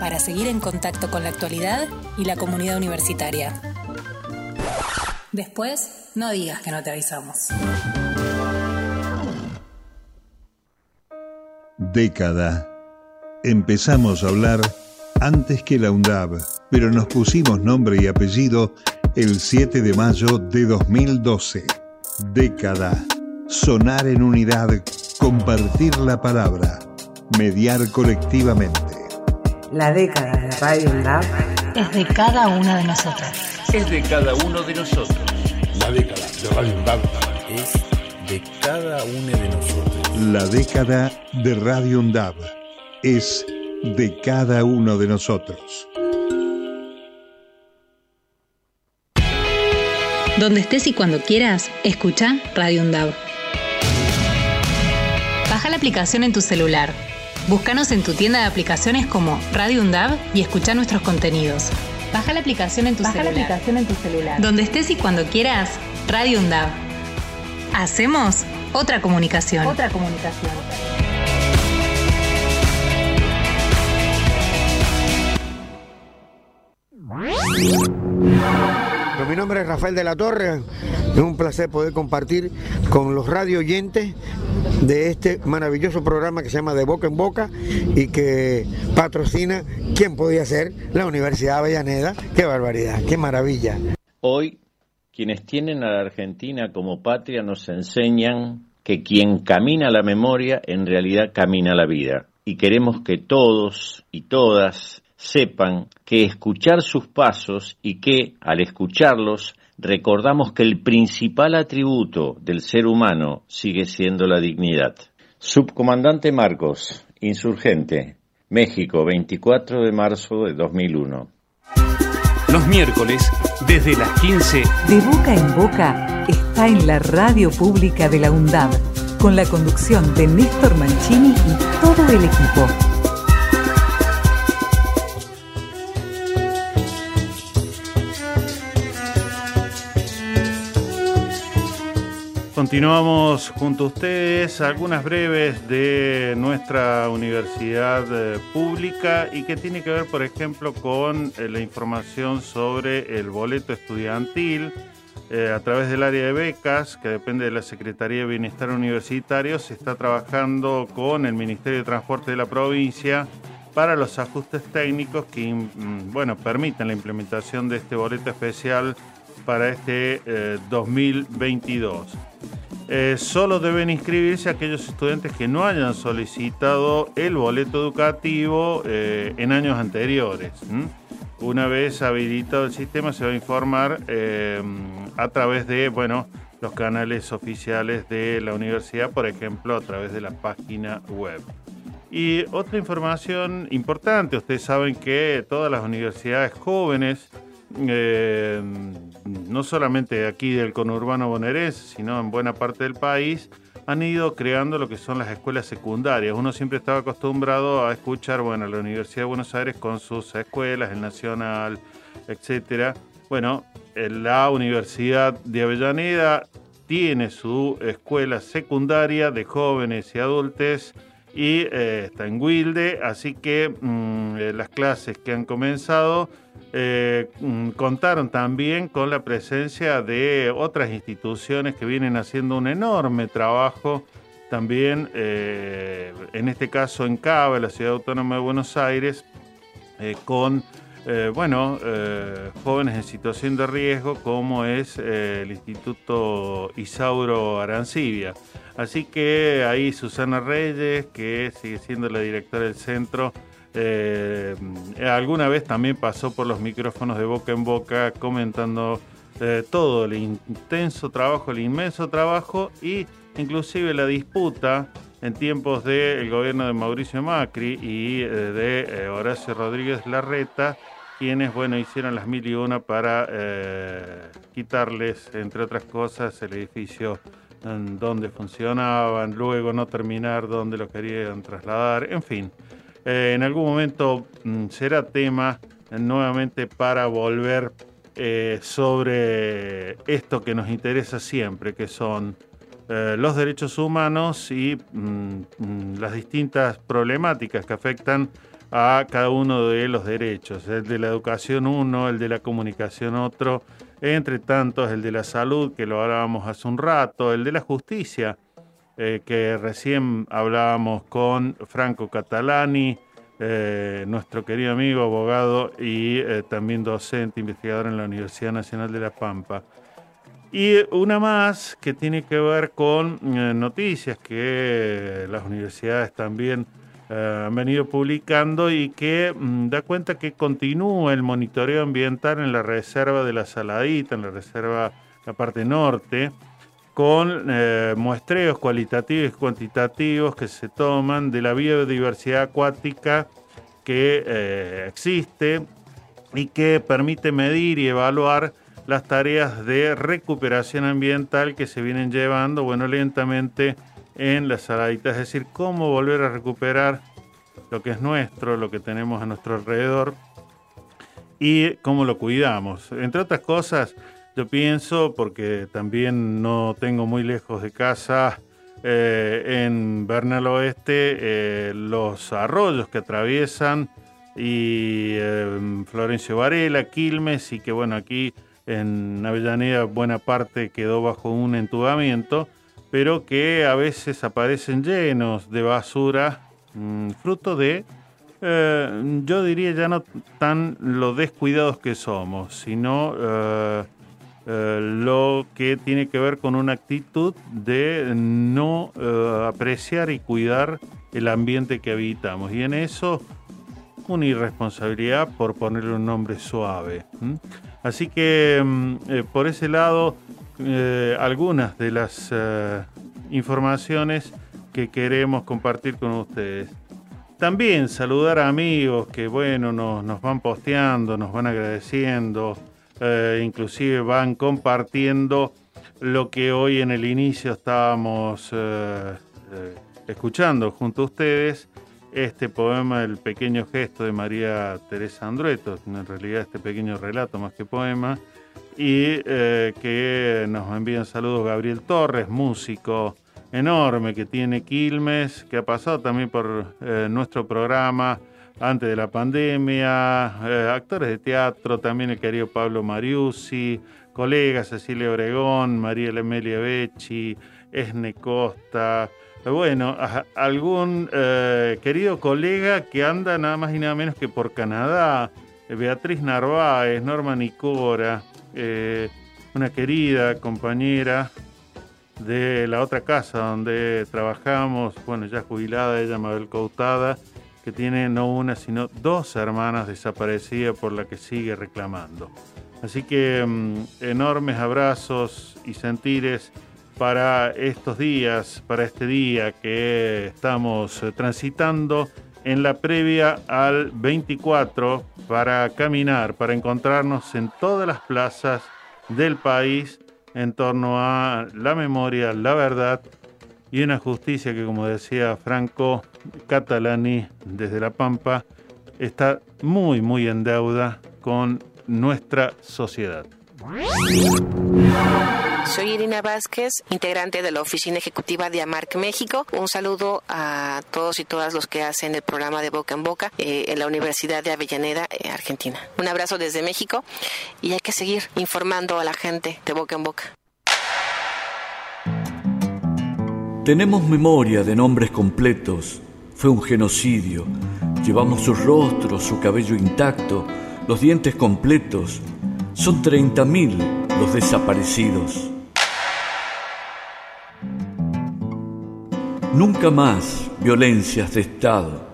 para seguir en contacto con la actualidad y la comunidad universitaria. Después, no digas que no te avisamos. Década. Empezamos a hablar antes que la UNDAB, pero nos pusimos nombre y apellido el 7 de mayo de 2012. Década. Sonar en unidad, compartir la palabra, mediar colectivamente. La década de Radio UNDAB Es de cada una de nosotras. Es de cada uno de nosotros. La década de Radio UNDAB es de cada uno de nosotros. La década de Radio UNDAB es de cada uno de nosotros. Donde estés y cuando quieras, escucha Radio UNDAB. Baja la aplicación en tu celular. Búscanos en tu tienda de aplicaciones como Radio UNDAB y escucha nuestros contenidos. Baja la aplicación en tu Baja la celular. aplicación en tu celular. Donde estés y cuando quieras, Radio UNDAB. Hacemos otra comunicación. Otra comunicación. Pero mi nombre es Rafael de la Torre. Es un placer poder compartir con los radio oyentes de este maravilloso programa que se llama De Boca en Boca y que patrocina, ¿quién podía ser? La Universidad Avellaneda. ¡Qué barbaridad! ¡Qué maravilla! Hoy, quienes tienen a la Argentina como patria nos enseñan que quien camina la memoria en realidad camina la vida. Y queremos que todos y todas sepan que escuchar sus pasos y que, al escucharlos, recordamos que el principal atributo del ser humano sigue siendo la dignidad. Subcomandante Marcos, insurgente, México, 24 de marzo de 2001. Los miércoles, desde las 15, De boca en boca está en la radio pública de la UNDAB, con la conducción de Néstor Mancini y todo el equipo. Continuamos junto a ustedes algunas breves de nuestra universidad eh, pública y que tiene que ver, por ejemplo, con eh, la información sobre el boleto estudiantil eh, a través del área de becas, que depende de la Secretaría de Bienestar Universitario, se está trabajando con el Ministerio de Transporte de la provincia para los ajustes técnicos que mm, bueno, permiten la implementación de este boleto especial para este eh, 2022. Eh, solo deben inscribirse aquellos estudiantes que no hayan solicitado el boleto educativo eh, en años anteriores. Una vez habilitado el sistema se va a informar eh, a través de bueno, los canales oficiales de la universidad, por ejemplo, a través de la página web. Y otra información importante, ustedes saben que todas las universidades jóvenes, eh, no solamente aquí del conurbano bonaerense, sino en buena parte del país, han ido creando lo que son las escuelas secundarias. Uno siempre estaba acostumbrado a escuchar, bueno, la Universidad de Buenos Aires con sus escuelas, el Nacional, etcétera. Bueno, la Universidad de Avellaneda tiene su escuela secundaria de jóvenes y adultos y eh, está en Wilde, así que mm, eh, las clases que han comenzado eh, mm, contaron también con la presencia de otras instituciones que vienen haciendo un enorme trabajo también, en este caso en Cava, la Ciudad Autónoma de Buenos Aires, con bueno, jóvenes en situación de riesgo, como es el Instituto Isauro Arancibia. Así que ahí Susana Reyes, que sigue siendo la directora del centro, eh, alguna vez también pasó por los micrófonos de boca en boca comentando eh, todo el intenso trabajo, el inmenso trabajo y inclusive la disputa en tiempos del gobierno de Mauricio Macri y eh, de Horacio Rodríguez Larreta quienes, bueno, hicieron las mil y una para quitarles, entre otras cosas, el edificio en donde funcionaban, luego no terminar donde lo querían trasladar, en fin. Eh, en algún momento mm, será tema eh, nuevamente para volver sobre esto que nos interesa siempre, que son los derechos humanos y mm, mm, las distintas problemáticas que afectan a cada uno de los derechos, el de la educación uno, el de la comunicación otro, entre tantos el de la salud, que lo hablábamos hace un rato, el de la justicia, eh, que recién hablábamos con Franco Catalani, eh, nuestro querido amigo, abogado y eh, también docente, investigador en la Universidad Nacional de La Pampa. Y una más que tiene que ver con noticias que las universidades también eh, han venido publicando y que mm, da cuenta que continúa el monitoreo ambiental en la reserva de la Saladita, en la reserva, la parte norte, con eh, muestreos cualitativos y cuantitativos que se toman de la biodiversidad acuática que eh, existe y que permite medir y evaluar las tareas de recuperación ambiental que se vienen llevando, bueno, lentamente en las saladitas, es decir, cómo volver a recuperar lo que es nuestro, lo que tenemos a nuestro alrededor y cómo lo cuidamos. Entre otras cosas, yo pienso, porque también no tengo muy lejos de casa, eh, en Bernal Oeste, eh, los arroyos que atraviesan y eh, Florencio Varela, Quilmes y que bueno, aquí en Avellaneda buena parte quedó bajo un entubamiento pero que a veces aparecen llenos de basura, mm, fruto de, eh, yo diría ya no tan los descuidados que somos, sino eh, eh, lo que tiene que ver con una actitud de no apreciar y cuidar el ambiente que habitamos. Y en eso una irresponsabilidad por ponerle un nombre suave. Así que mm, por ese lado eh, algunas de las eh, informaciones que queremos compartir con ustedes. También saludar a amigos que, bueno, nos, van posteando, nos van agradeciendo, eh, inclusive van compartiendo lo que hoy en el inicio estábamos escuchando junto a ustedes, este poema El pequeño gesto de María Teresa Andrueto, en realidad este pequeño relato más que poema, y eh, que nos envían saludos Gabriel Torres, músico enorme que tiene Quilmes, que ha pasado también por eh, nuestro programa antes de la pandemia, eh, actores de teatro, también el querido Pablo Mariusi, colegas Cecilia Obregón, María Emelia Becci, Esne Costa, bueno, algún querido colega que anda nada más y nada menos que por Canadá, Beatriz Narváez, Norma Nicora, eh, una querida compañera de la otra casa donde trabajamos, bueno, ya jubilada, ella Mabel Coutada, que tiene no una, sino dos hermanas desaparecidas por la que sigue reclamando. Así que mm, enormes abrazos y sentires para estos días, para este día que estamos eh, transitando en la previa al 24 para caminar, para encontrarnos en todas las plazas del país en torno a la memoria, la verdad y una justicia que, como decía Franco Catalani desde La Pampa, está muy, muy en deuda con nuestra sociedad. Soy Irina Vázquez, integrante de la Oficina Ejecutiva de AMARC México. Un saludo a todos y todas los que hacen el programa de Boca en Boca eh, en la Universidad de Avellaneda, eh, Argentina. Un abrazo desde México y hay que seguir informando a la gente de Boca en Boca. Tenemos memoria de nombres completos. Fue un genocidio. Llevamos su rostro, su cabello intacto, los dientes completos. Son 30.000 los desaparecidos. Nunca más violencias de Estado.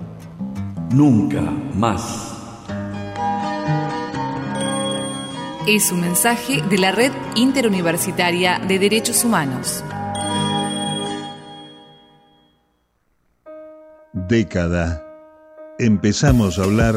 Nunca más. Es un mensaje de la Red Interuniversitaria de Derechos Humanos. Década. Empezamos a hablar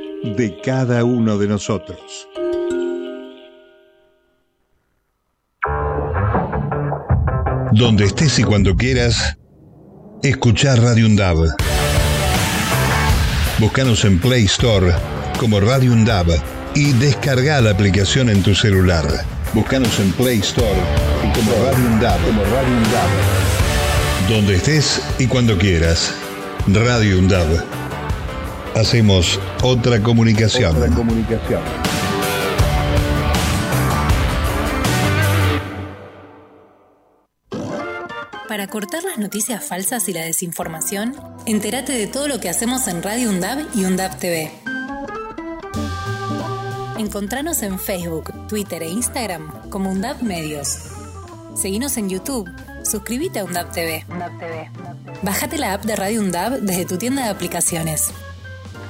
de cada uno de nosotros. Donde estés y cuando quieras, escuchar Radio UNDAB. Búscanos en Play Store como Radio UNDAB y descarga la aplicación en tu celular. Búscanos en Play Store y como Radio UNDAB, como Radio UNDAB. Donde estés y cuando quieras. Radio UNDAB. Hacemos otra comunicación. comunicación. Para cortar las noticias falsas y la desinformación, entérate de todo lo que hacemos en Radio UNDAB y UNDAB TV. Encontranos en Facebook, Twitter e Instagram como UNDAB Medios. Seguinos en YouTube. Suscríbete a UNDAB TV. Bájate la app de Radio UNDAB desde tu tienda de aplicaciones.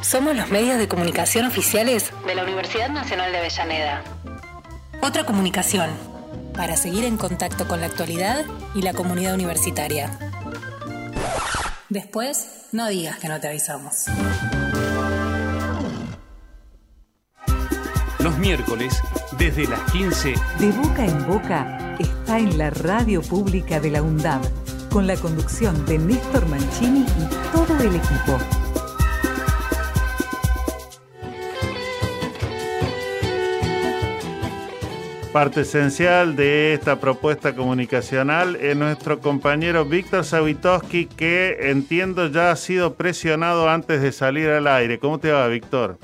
Somos los medios de comunicación oficiales de la Universidad Nacional de Avellaneda. Otra comunicación, para seguir en contacto con la actualidad y la comunidad universitaria. Después, no digas que no te avisamos. Los miércoles, desde las 15, De boca en boca está en la radio pública de la UNDAB, con la conducción de Néstor Mancini y todo el equipo. Parte esencial de esta propuesta comunicacional es nuestro compañero Víctor Savitoski, que entiendo ya ha sido presionado antes de salir al aire. ¿Cómo te va, Víctor?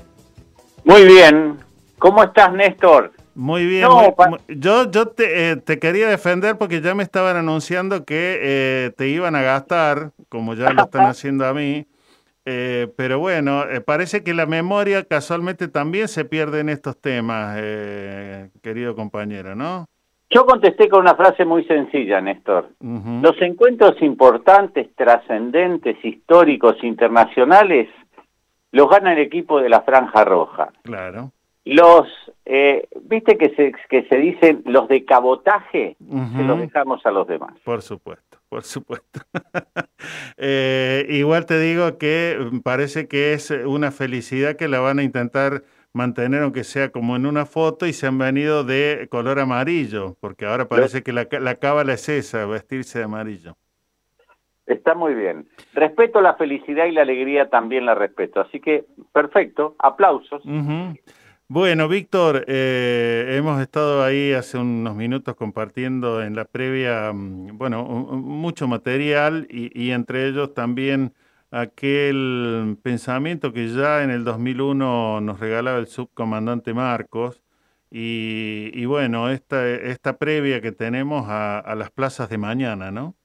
Muy bien. ¿Cómo estás, Néstor? Muy bien. No, muy- yo yo te, eh, te quería defender porque ya me estaban anunciando que eh, te iban a gastar, como ya lo están haciendo a mí. Eh, pero bueno, eh, parece que la memoria casualmente también se pierde en estos temas, eh, querido compañero, ¿no? Yo contesté con una frase muy sencilla, Néstor. Los encuentros importantes, trascendentes, históricos, internacionales, los gana el equipo de la Franja Roja. Claro. Los, eh, viste que se, que se dicen los de cabotaje, se los dejamos a los demás. Por supuesto, por supuesto. Eh, igual te digo que mm, parece que es una felicidad que la van a intentar mantener, aunque sea como en una foto, y se han venido de color amarillo, porque ahora parece que la, la cábala es esa, vestirse de amarillo. Está muy bien. Respeto la felicidad y la alegría también la respeto. Así que, perfecto, aplausos. Ujú. Bueno, Víctor, eh, hemos estado ahí hace unos minutos compartiendo en la previa, mm, bueno, mucho material y, y entre ellos también aquel pensamiento que ya en el 2001 nos regalaba el subcomandante Marcos y, y bueno, esta, esta previa que tenemos a, a las plazas de mañana, ¿no?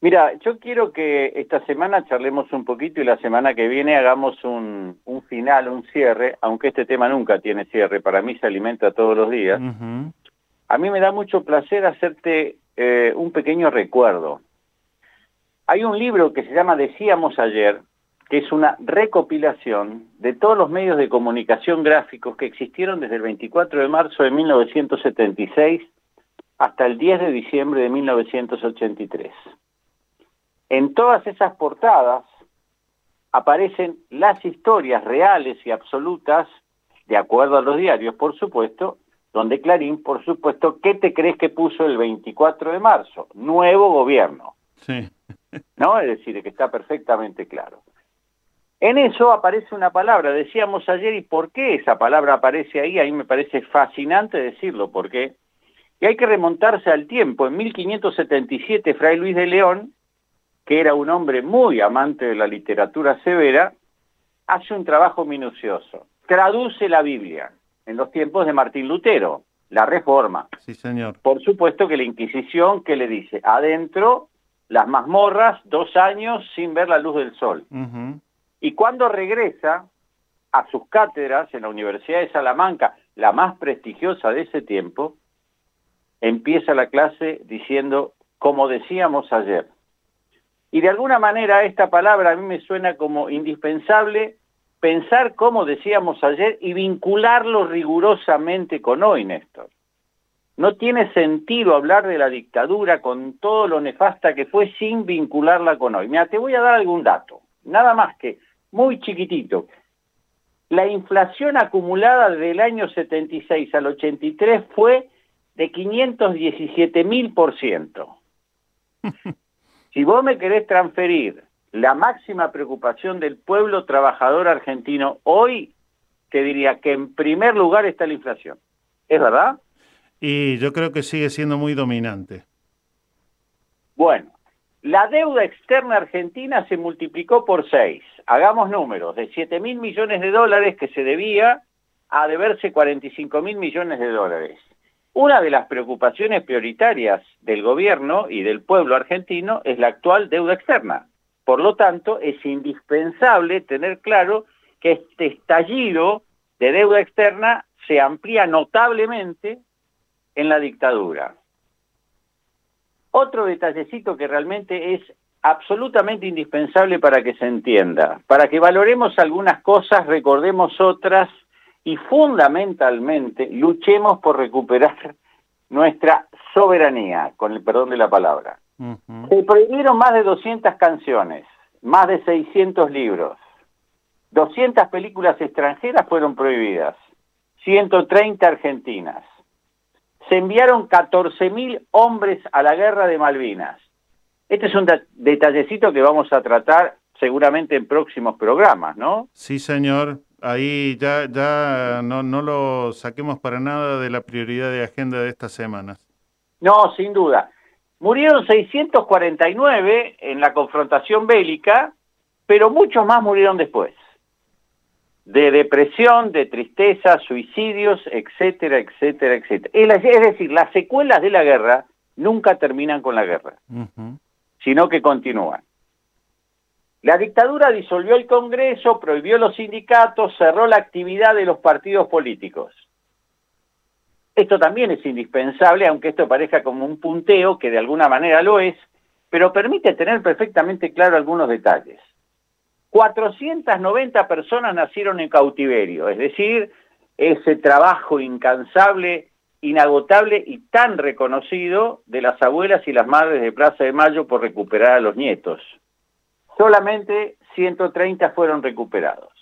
Mira, yo quiero que esta semana charlemos un poquito y la semana que viene hagamos un, un final, un cierre, aunque este tema nunca tiene cierre, para mí se alimenta todos los días. A mí me da mucho placer hacerte eh, un pequeño recuerdo. Hay un libro que se llama Decíamos ayer, que es una recopilación de todos los medios de comunicación gráficos que existieron desde el 24 de marzo de 1976 hasta el 10 de diciembre de 1983. En todas esas portadas aparecen las historias reales y absolutas, de acuerdo a los diarios, por supuesto, donde Clarín, por supuesto, ¿qué te crees que puso el 24 de marzo? Nuevo gobierno, Sí. ¿no? Es decir, que está perfectamente claro. En eso aparece una palabra, decíamos ayer, ¿y por qué esa palabra aparece ahí? A mí me parece fascinante decirlo, ¿por qué? Y hay que remontarse al tiempo. En 1577, Fray Luis de León, que era un hombre muy amante de la literatura severa, hace un trabajo minucioso. Traduce la Biblia en los tiempos de Martín Lutero, la Reforma. Sí, señor. Por supuesto que la Inquisición, que le dice? Adentro, las mazmorras, dos años sin ver la luz del sol. Y cuando regresa a sus cátedras en la Universidad de Salamanca, la más prestigiosa de ese tiempo, empieza la clase diciendo, como decíamos ayer. Y de alguna manera esta palabra a mí me suena como indispensable pensar como decíamos ayer y vincularlo rigurosamente con hoy, Néstor. No tiene sentido hablar de la dictadura con todo lo nefasta que fue sin vincularla con hoy. Mira, te voy a dar algún dato, nada más que muy chiquitito. La inflación acumulada del año 76 al 83 fue de 517 mil por ciento. Si vos me querés transferir la máxima preocupación del pueblo trabajador argentino hoy, te diría que en primer lugar está la inflación. ¿Es verdad? Y yo creo que sigue siendo muy dominante. Bueno, la deuda externa argentina se multiplicó por seis. Hagamos números, de 7 mil millones de dólares que se debía a deberse 45 mil millones de dólares. Una de las preocupaciones prioritarias del gobierno y del pueblo argentino es la actual deuda externa. Por lo tanto, es indispensable tener claro que este estallido de deuda externa se amplía notablemente en la dictadura. Otro detallecito que realmente es absolutamente indispensable para que se entienda, para que valoremos algunas cosas, recordemos otras y fundamentalmente luchemos por recuperar nuestra soberanía, con el perdón de la palabra. Se prohibieron más de 200 canciones, más de 600 libros, 200 películas extranjeras fueron prohibidas, 130 argentinas. Se enviaron 14.000 hombres a la guerra de Malvinas. Este es un detallecito que vamos a tratar seguramente en próximos programas, ¿no? Sí, señor ahí ya, ya no, no lo saquemos para nada de la prioridad de agenda de estas semanas. No, sin duda. Murieron 649 en la confrontación bélica, pero muchos más murieron después. De depresión, de tristeza, suicidios, etcétera, etcétera, etcétera. Es decir, las secuelas de la guerra nunca terminan con la guerra, sino que continúan. La dictadura disolvió el Congreso, prohibió los sindicatos, cerró la actividad de los partidos políticos. Esto también es indispensable, aunque esto parezca como un punteo, que de alguna manera lo es, pero permite tener perfectamente claro algunos detalles. 490 personas nacieron en cautiverio, es decir, ese trabajo incansable, inagotable y tan reconocido de las abuelas y las madres de Plaza de Mayo por recuperar a los nietos solamente 130 fueron recuperados.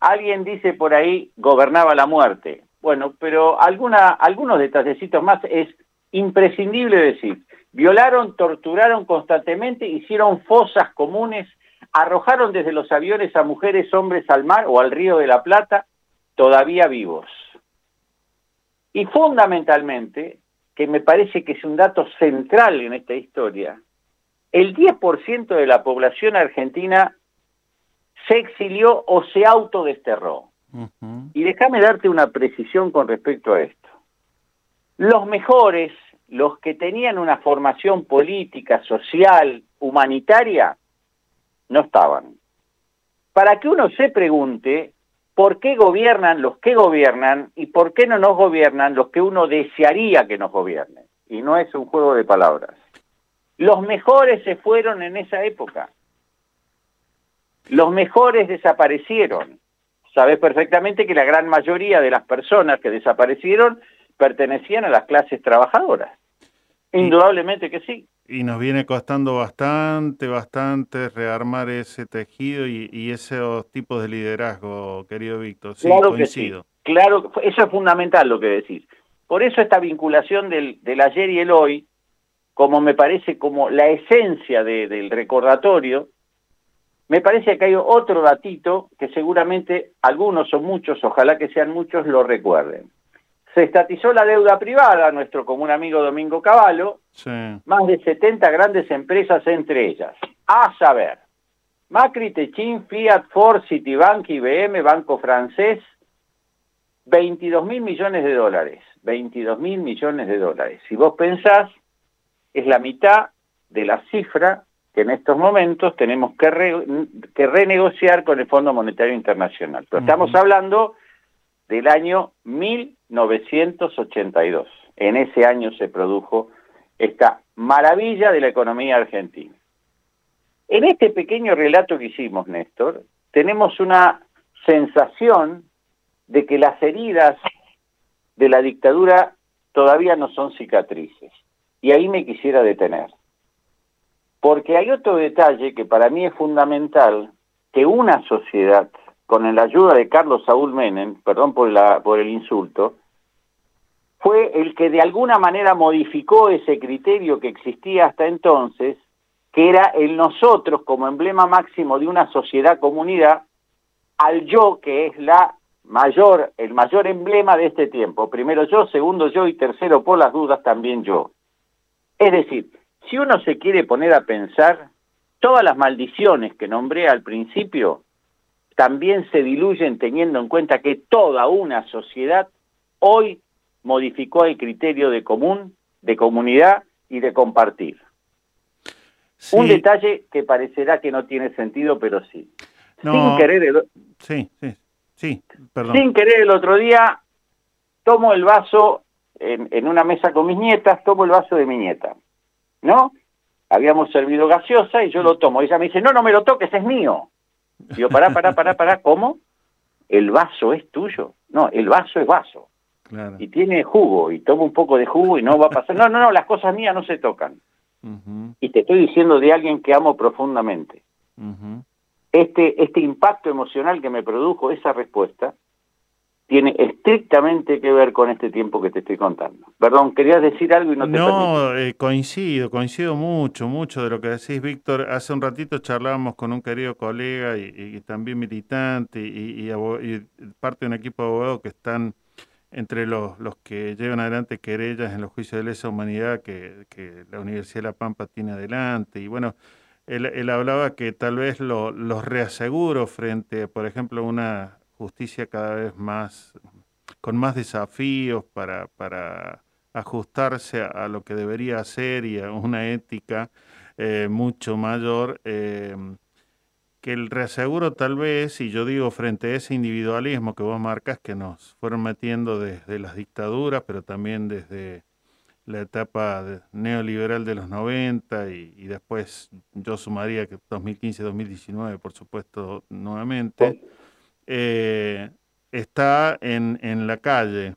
Alguien dice por ahí, gobernaba la muerte. Bueno, pero alguna, algunos detallecitos más es imprescindible decir. Violaron, torturaron constantemente, hicieron fosas comunes, arrojaron desde los aviones a mujeres, hombres al mar o al río de la Plata, todavía vivos. Y fundamentalmente, que me parece que es un dato central en esta historia, el 10% de la población argentina se exilió o se autodesterró. Y déjame darte una precisión con respecto a esto. Los mejores, los que tenían una formación política, social, humanitaria, no estaban. Para que uno se pregunte por qué gobiernan los que gobiernan y por qué no nos gobiernan los que uno desearía que nos gobiernen. Y no es un juego de palabras. Los mejores se fueron en esa época. Los mejores desaparecieron. Sabes perfectamente que la gran mayoría de las personas que desaparecieron pertenecían a las clases trabajadoras. Indudablemente que sí. Y nos viene costando bastante, bastante rearmar ese tejido y, esos tipos de liderazgo, querido Víctor. Sí, claro coincido. que sí. Claro, eso es fundamental lo que decís. Por eso esta vinculación del, del ayer y el hoy como me parece como la esencia del recordatorio, me parece que hay otro datito que seguramente algunos o muchos, ojalá que sean muchos, lo recuerden. Se estatizó la deuda privada, nuestro común amigo Domingo Cavallo, más de 70 grandes empresas entre ellas. A saber, Macri, Techin, Fiat, Ford, Citibank, IBM, Banco Francés, 22 mil millones de dólares. 22 mil millones de dólares. Si vos pensás, es la mitad de la cifra que en estos momentos tenemos que, que renegociar con el Fondo Monetario Internacional. Pero estamos hablando del año 1982. En ese año se produjo esta maravilla de la economía argentina. En este pequeño relato que hicimos, Néstor, tenemos una sensación de que las heridas de la dictadura todavía no son cicatrices. Y ahí me quisiera detener. Porque hay otro detalle que para mí es fundamental, que una sociedad, con la ayuda de Carlos Saúl Menem, perdón por, la, por el insulto, fue el que de alguna manera modificó ese criterio que existía hasta entonces, que era el nosotros como emblema máximo de una sociedad-comunidad, al yo, que es la mayor, el mayor emblema de este tiempo. Primero yo, segundo yo y tercero, por las dudas, también yo. Es decir, si uno se quiere poner a pensar, todas las maldiciones que nombré al principio también se diluyen teniendo en cuenta que toda una sociedad hoy modificó el criterio de común, de comunidad y de compartir. Un detalle que parecerá que no tiene sentido, pero sí. Sin querer el... Sí, sí, sí, perdón. Sin querer el otro día tomo el vaso en, en una mesa con mis nietas, tomo el vaso de mi nieta. ¿no? Habíamos servido gaseosa y yo lo tomo. Ella me dice, no, no me lo toques, es mío. Digo, pará, pará, pará, pará, ¿cómo? El vaso es tuyo. No, el vaso es vaso. Y tiene jugo, y tomo un poco de jugo y no va a pasar. No, no, no, las cosas mías no se tocan. Y te estoy diciendo de alguien que amo profundamente. este, este impacto emocional que me produjo esa respuesta tiene estrictamente que ver con este tiempo que te estoy contando. Perdón, querías decir algo y no te No, eh, coincido, coincido mucho, mucho de lo que decís, Víctor. Hace un ratito charlábamos con un querido colega y, también militante y, parte de un equipo de abogados que están entre los, los que llevan adelante querellas en los juicios de lesa humanidad que, la Universidad de La Pampa tiene adelante. Y bueno, él, hablaba que tal vez los reaseguros frente, por ejemplo, una justicia cada vez más, con más desafíos para, para ajustarse a, lo que debería hacer y a una ética eh, mucho mayor, eh, que el reaseguro tal vez, y yo digo frente a ese individualismo que vos marcas, que nos fueron metiendo desde las dictaduras, pero también desde la etapa neoliberal de los 90 y, después yo sumaría que 2015-2019, por supuesto, nuevamente. Eh, está en, en, la calle,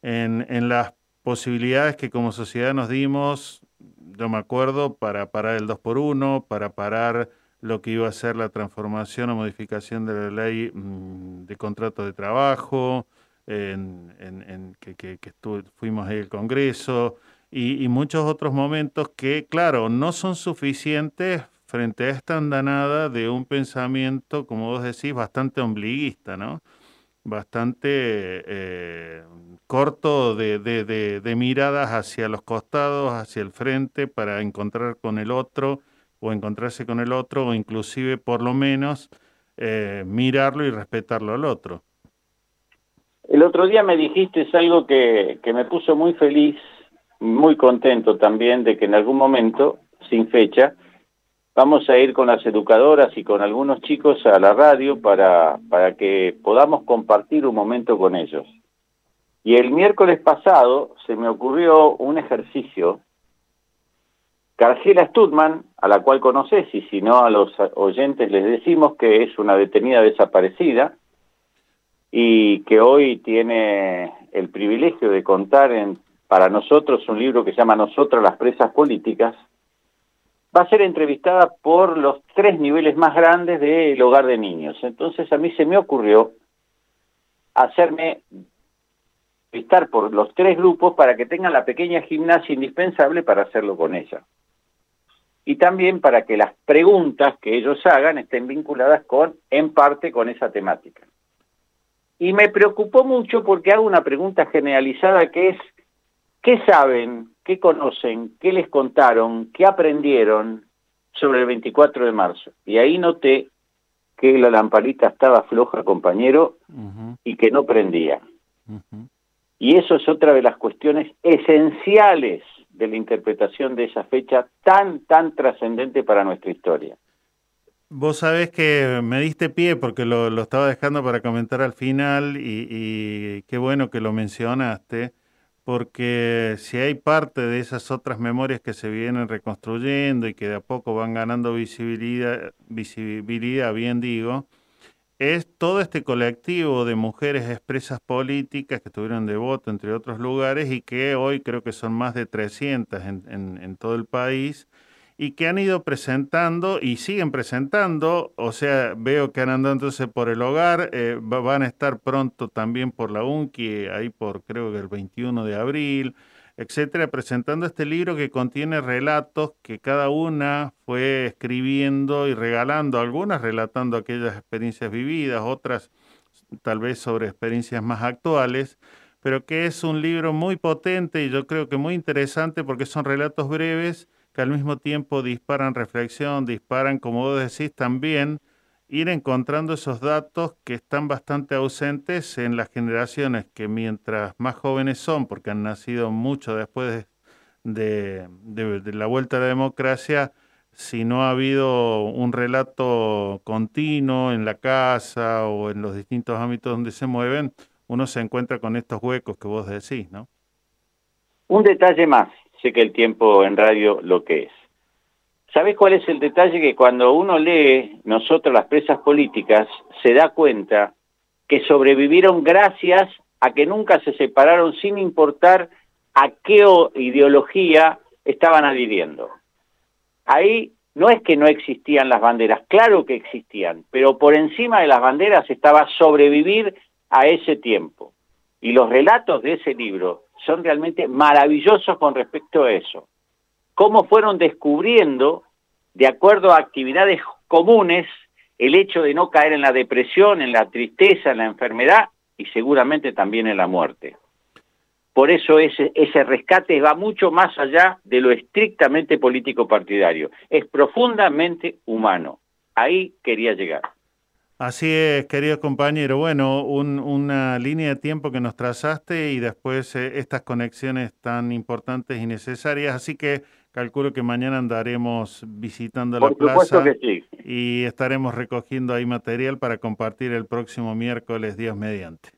en, en, las posibilidades que como sociedad nos dimos, yo me acuerdo, para parar el 2 por 1 para parar lo que iba a ser la transformación o modificación de la ley mm, de contrato de trabajo, en, en, que, que, fuimos ahí al Congreso, y, y, muchos otros momentos que, claro, no son suficientes frente a esta andanada de un pensamiento, como vos decís, bastante ombliguista, ¿no? Bastante eh, corto de, de, miradas hacia los costados, hacia el frente, para encontrar con el otro o encontrarse con el otro, o inclusive por lo menos eh, mirarlo y respetarlo al otro. El otro día me dijiste es algo que, que me puso muy feliz, muy contento también de que en algún momento, sin fecha, vamos a ir con las educadoras y con algunos chicos a la radio para, para que podamos compartir un momento con ellos. Y el miércoles pasado se me ocurrió un ejercicio. Cargela Studman, a la cual conoces, y si no a los oyentes les decimos que es una detenida desaparecida y que hoy tiene el privilegio de contar en, para nosotros un libro que se llama Nosotras las presas políticas, va a ser entrevistada por los tres niveles más grandes del hogar de niños. Entonces a mí se me ocurrió hacerme entrevistar por los tres grupos para que tengan la pequeña gimnasia indispensable para hacerlo con ella. Y también para que las preguntas que ellos hagan estén vinculadas con, en parte, con esa temática. Y me preocupó mucho porque hago una pregunta generalizada que es, ¿qué saben qué conocen, qué les contaron, qué aprendieron sobre el 24 de marzo. Y ahí noté que la lamparita estaba floja, compañero, y que no prendía. Y eso es otra de las cuestiones esenciales de la interpretación de esa fecha tan, tan trascendente para nuestra historia. Vos sabés que me diste pie porque lo, lo estaba dejando para comentar al final y, y qué bueno que lo mencionaste, porque si hay parte de esas otras memorias que se vienen reconstruyendo y que de a poco van ganando visibilidad, visibilidad bien digo, es todo este colectivo de mujeres expresas políticas que estuvieron de voto entre otros lugares y que hoy creo que son más de 300 en, todo el país y que han ido presentando y siguen presentando, o sea, veo que han andado entonces por el hogar, eh, van a estar pronto también por la UNCI, ahí por creo que el 21 de abril, etcétera, presentando este libro que contiene relatos que cada una fue escribiendo y regalando, algunas relatando aquellas experiencias vividas, otras tal vez sobre experiencias más actuales, pero que es un libro muy potente y yo creo que muy interesante porque son relatos breves, que al mismo tiempo disparan reflexión, disparan, como vos decís, también ir encontrando esos datos que están bastante ausentes en las generaciones que mientras más jóvenes son, porque han nacido mucho después de, de, la vuelta a la democracia, si no ha habido un relato continuo en la casa o en los distintos ámbitos donde se mueven, uno se encuentra con estos huecos que vos decís, ¿no? Un detalle más, sé que el tiempo en radio lo que es. ¿Sabes cuál es el detalle? Que cuando uno lee nosotros las presas políticas, se da cuenta que sobrevivieron gracias a que nunca se separaron sin importar a qué ideología estaban adhiriendo. Ahí no es que no existían las banderas, claro que existían, pero por encima de las banderas estaba sobrevivir a ese tiempo. Y los relatos de ese libro son realmente maravillosos con respecto a eso. Cómo fueron descubriendo, de acuerdo a actividades comunes, el hecho de no caer en la depresión, en la tristeza, en la enfermedad y seguramente también en la muerte. Por eso ese, ese rescate va mucho más allá de lo estrictamente político partidario. Es profundamente humano. Ahí quería llegar. Así es, querido compañero. Bueno, un, una línea de tiempo que nos trazaste y después eh, estas conexiones tan importantes y necesarias. Así que calculo que mañana andaremos visitando Por la plaza que sí. y estaremos recogiendo ahí material para compartir el próximo miércoles, Dios mediante.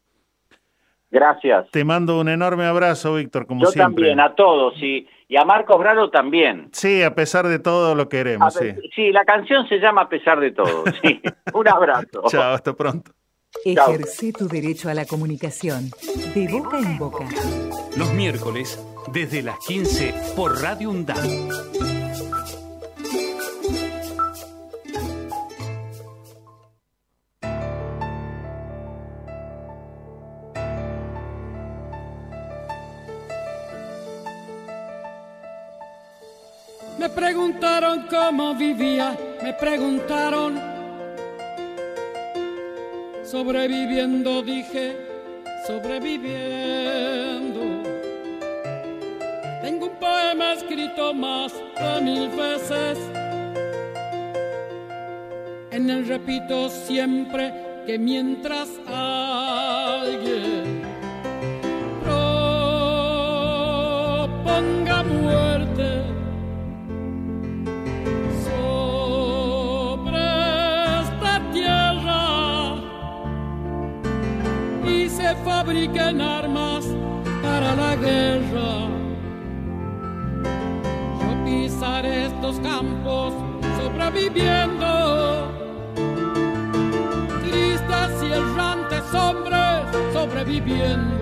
Gracias. Te mando un enorme abrazo, Víctor, como Yo siempre. también, a todos. Y, y a Marcos Bralo también. Sí, a pesar de todo lo queremos, sí. sí, la canción se llama A pesar de todo. Sí. Un abrazo. Chao, hasta pronto. Ejerce tu derecho a la comunicación de boca en boca. Los miércoles, desde las 15 por Radio UNDAD. Me preguntaron cómo vivía, me preguntaron. Sobreviviendo, dije, sobreviviendo. Tengo un poema escrito más de mil veces. En él repito siempre que mientras alguien fabriquen armas para la guerra. Yo pisaré estos campos sobreviviendo, tristes y errantes hombres sobreviviendo.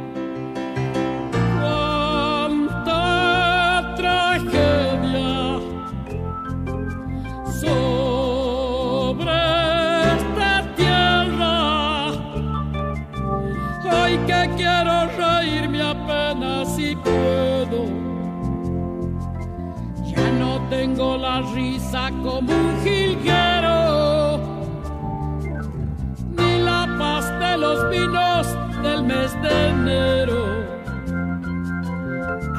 La risa como un jilguero, ni la paz de los vinos del mes de enero.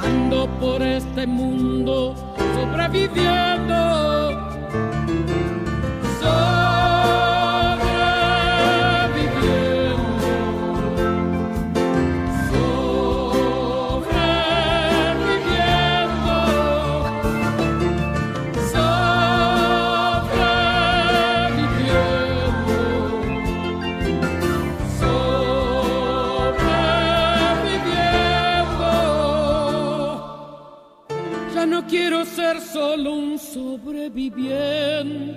Ando por este mundo sobreviviendo. Sobreviviente.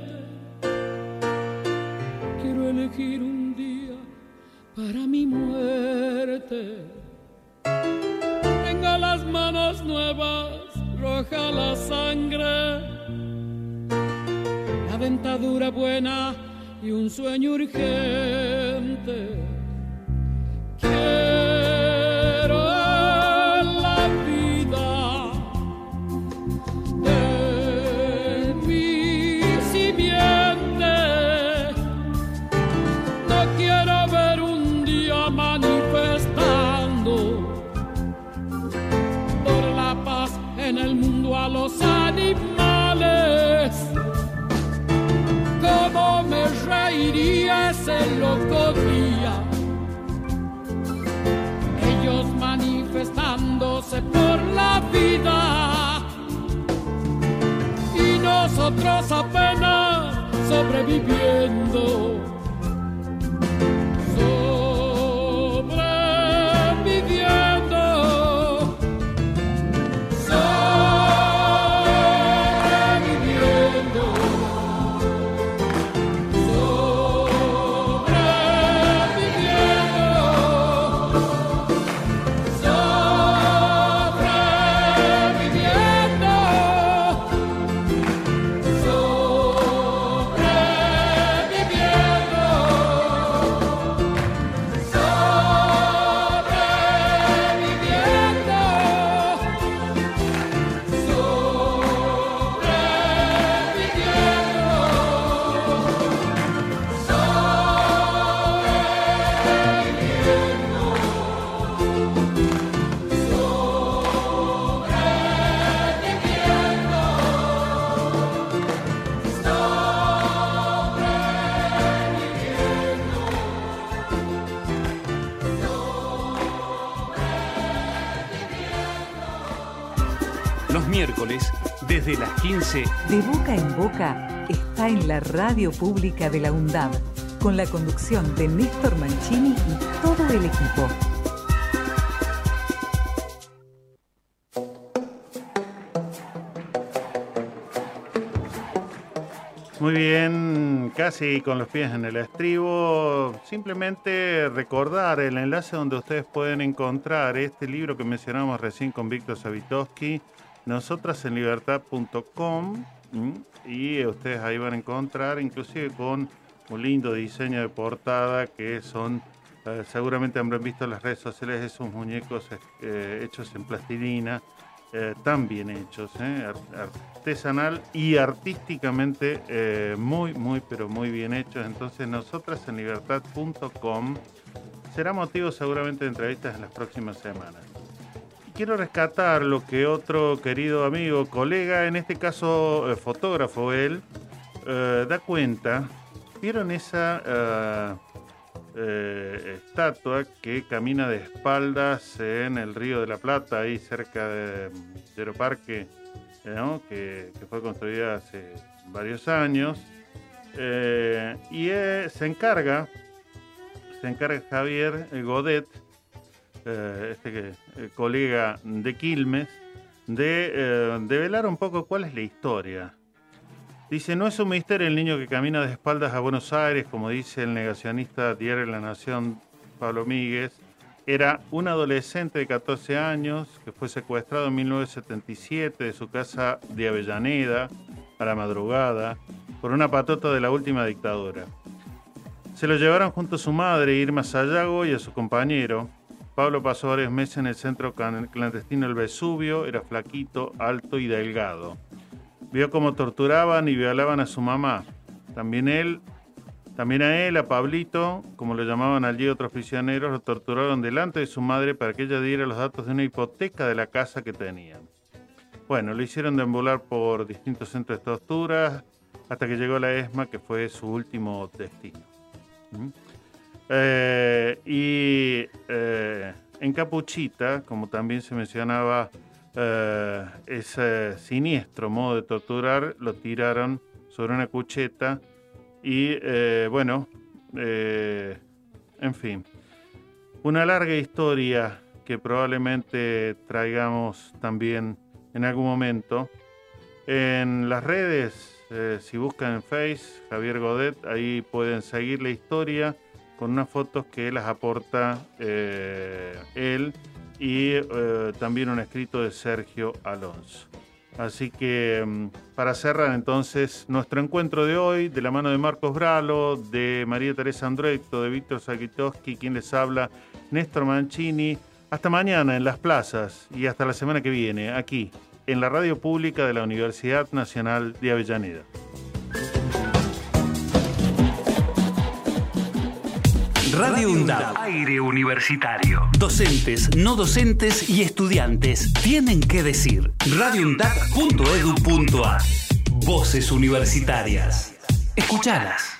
Quiero elegir un día para mi muerte. Tengo las manos nuevas, roja la sangre, la dentadura buena y un sueño urgente. Quiero nosotros apenas sobreviviendo. Desde las 15, De boca en boca está en la radio pública de la UNDAB, con la conducción de Néstor Mancini y todo el equipo. Muy bien, casi con los pies en el estribo. Simplemente recordar el enlace donde ustedes pueden encontrar este libro que mencionamos recién con Víctor Savitoski, nosotrasenlibertad.com y ustedes ahí van a encontrar inclusive con un lindo diseño de portada que son, eh, seguramente habrán visto en las redes sociales esos muñecos eh, hechos en plastilina, eh, tan bien hechos, ¿eh? Ar- artesanal y artísticamente eh, muy, muy, pero muy bien hechos. Entonces, nosotras en libertad.com será motivo seguramente de entrevistas en las próximas semanas. Quiero rescatar lo que otro querido amigo, colega, en este caso eh, fotógrafo él, eh, da cuenta. ¿Vieron esa eh, estatua que camina de espaldas en el Río de la Plata, ahí cerca de, de Aeroparque, que, fue construida hace varios años? Y se encarga, se encarga Javier Godet, eh, este eh, colega de Quilmes, de eh, develar un poco cuál es la historia. Dice, no es un misterio el niño que camina de espaldas a Buenos Aires, como dice el negacionista Diario de la Nación, Pablo Míguez. Era un adolescente de 14 años que fue secuestrado en 1977 de su casa de Avellaneda a la madrugada por una patota de la última dictadura. Se lo llevaron junto a su madre, Irma Sayago, y a su compañero. Pablo pasó varios meses en el centro clandestino El Vesubio, era flaquito, alto y delgado. vio cómo torturaban y violaban a su mamá. También él, también a él, a Pablito, como lo llamaban allí otros prisioneros, lo torturaron delante de su madre para que ella diera los datos de una hipoteca de la casa que tenían. Bueno, lo hicieron deambular por distintos centros de torturas hasta que llegó la ESMA, que fue su último destino. ¿Mm? Eh, y eh, en Capuchita, como también se mencionaba, eh, ese siniestro modo de torturar lo tiraron sobre una cucheta y bueno, en fin, una larga historia que probablemente traigamos también en algún momento. En las redes, si buscan en Face, Javier Godet, ahí pueden seguir la historia con unas fotos que las aporta eh, él y eh, también un escrito de Sergio Alonso. Así que mm, para cerrar entonces nuestro encuentro de hoy, de la mano de Marcos Bralo, de María Teresa Andruecto, de Víctor Sakitowski, quien les habla, Néstor Mancini. Hasta mañana en las plazas y hasta la semana que viene, aquí, en la radio pública de la Universidad Nacional de Avellaneda. Radio UNDAB. Aire universitario. Docentes, no docentes y estudiantes tienen que decir. radioundab.edu.ar Voces universitarias. Escuchalas.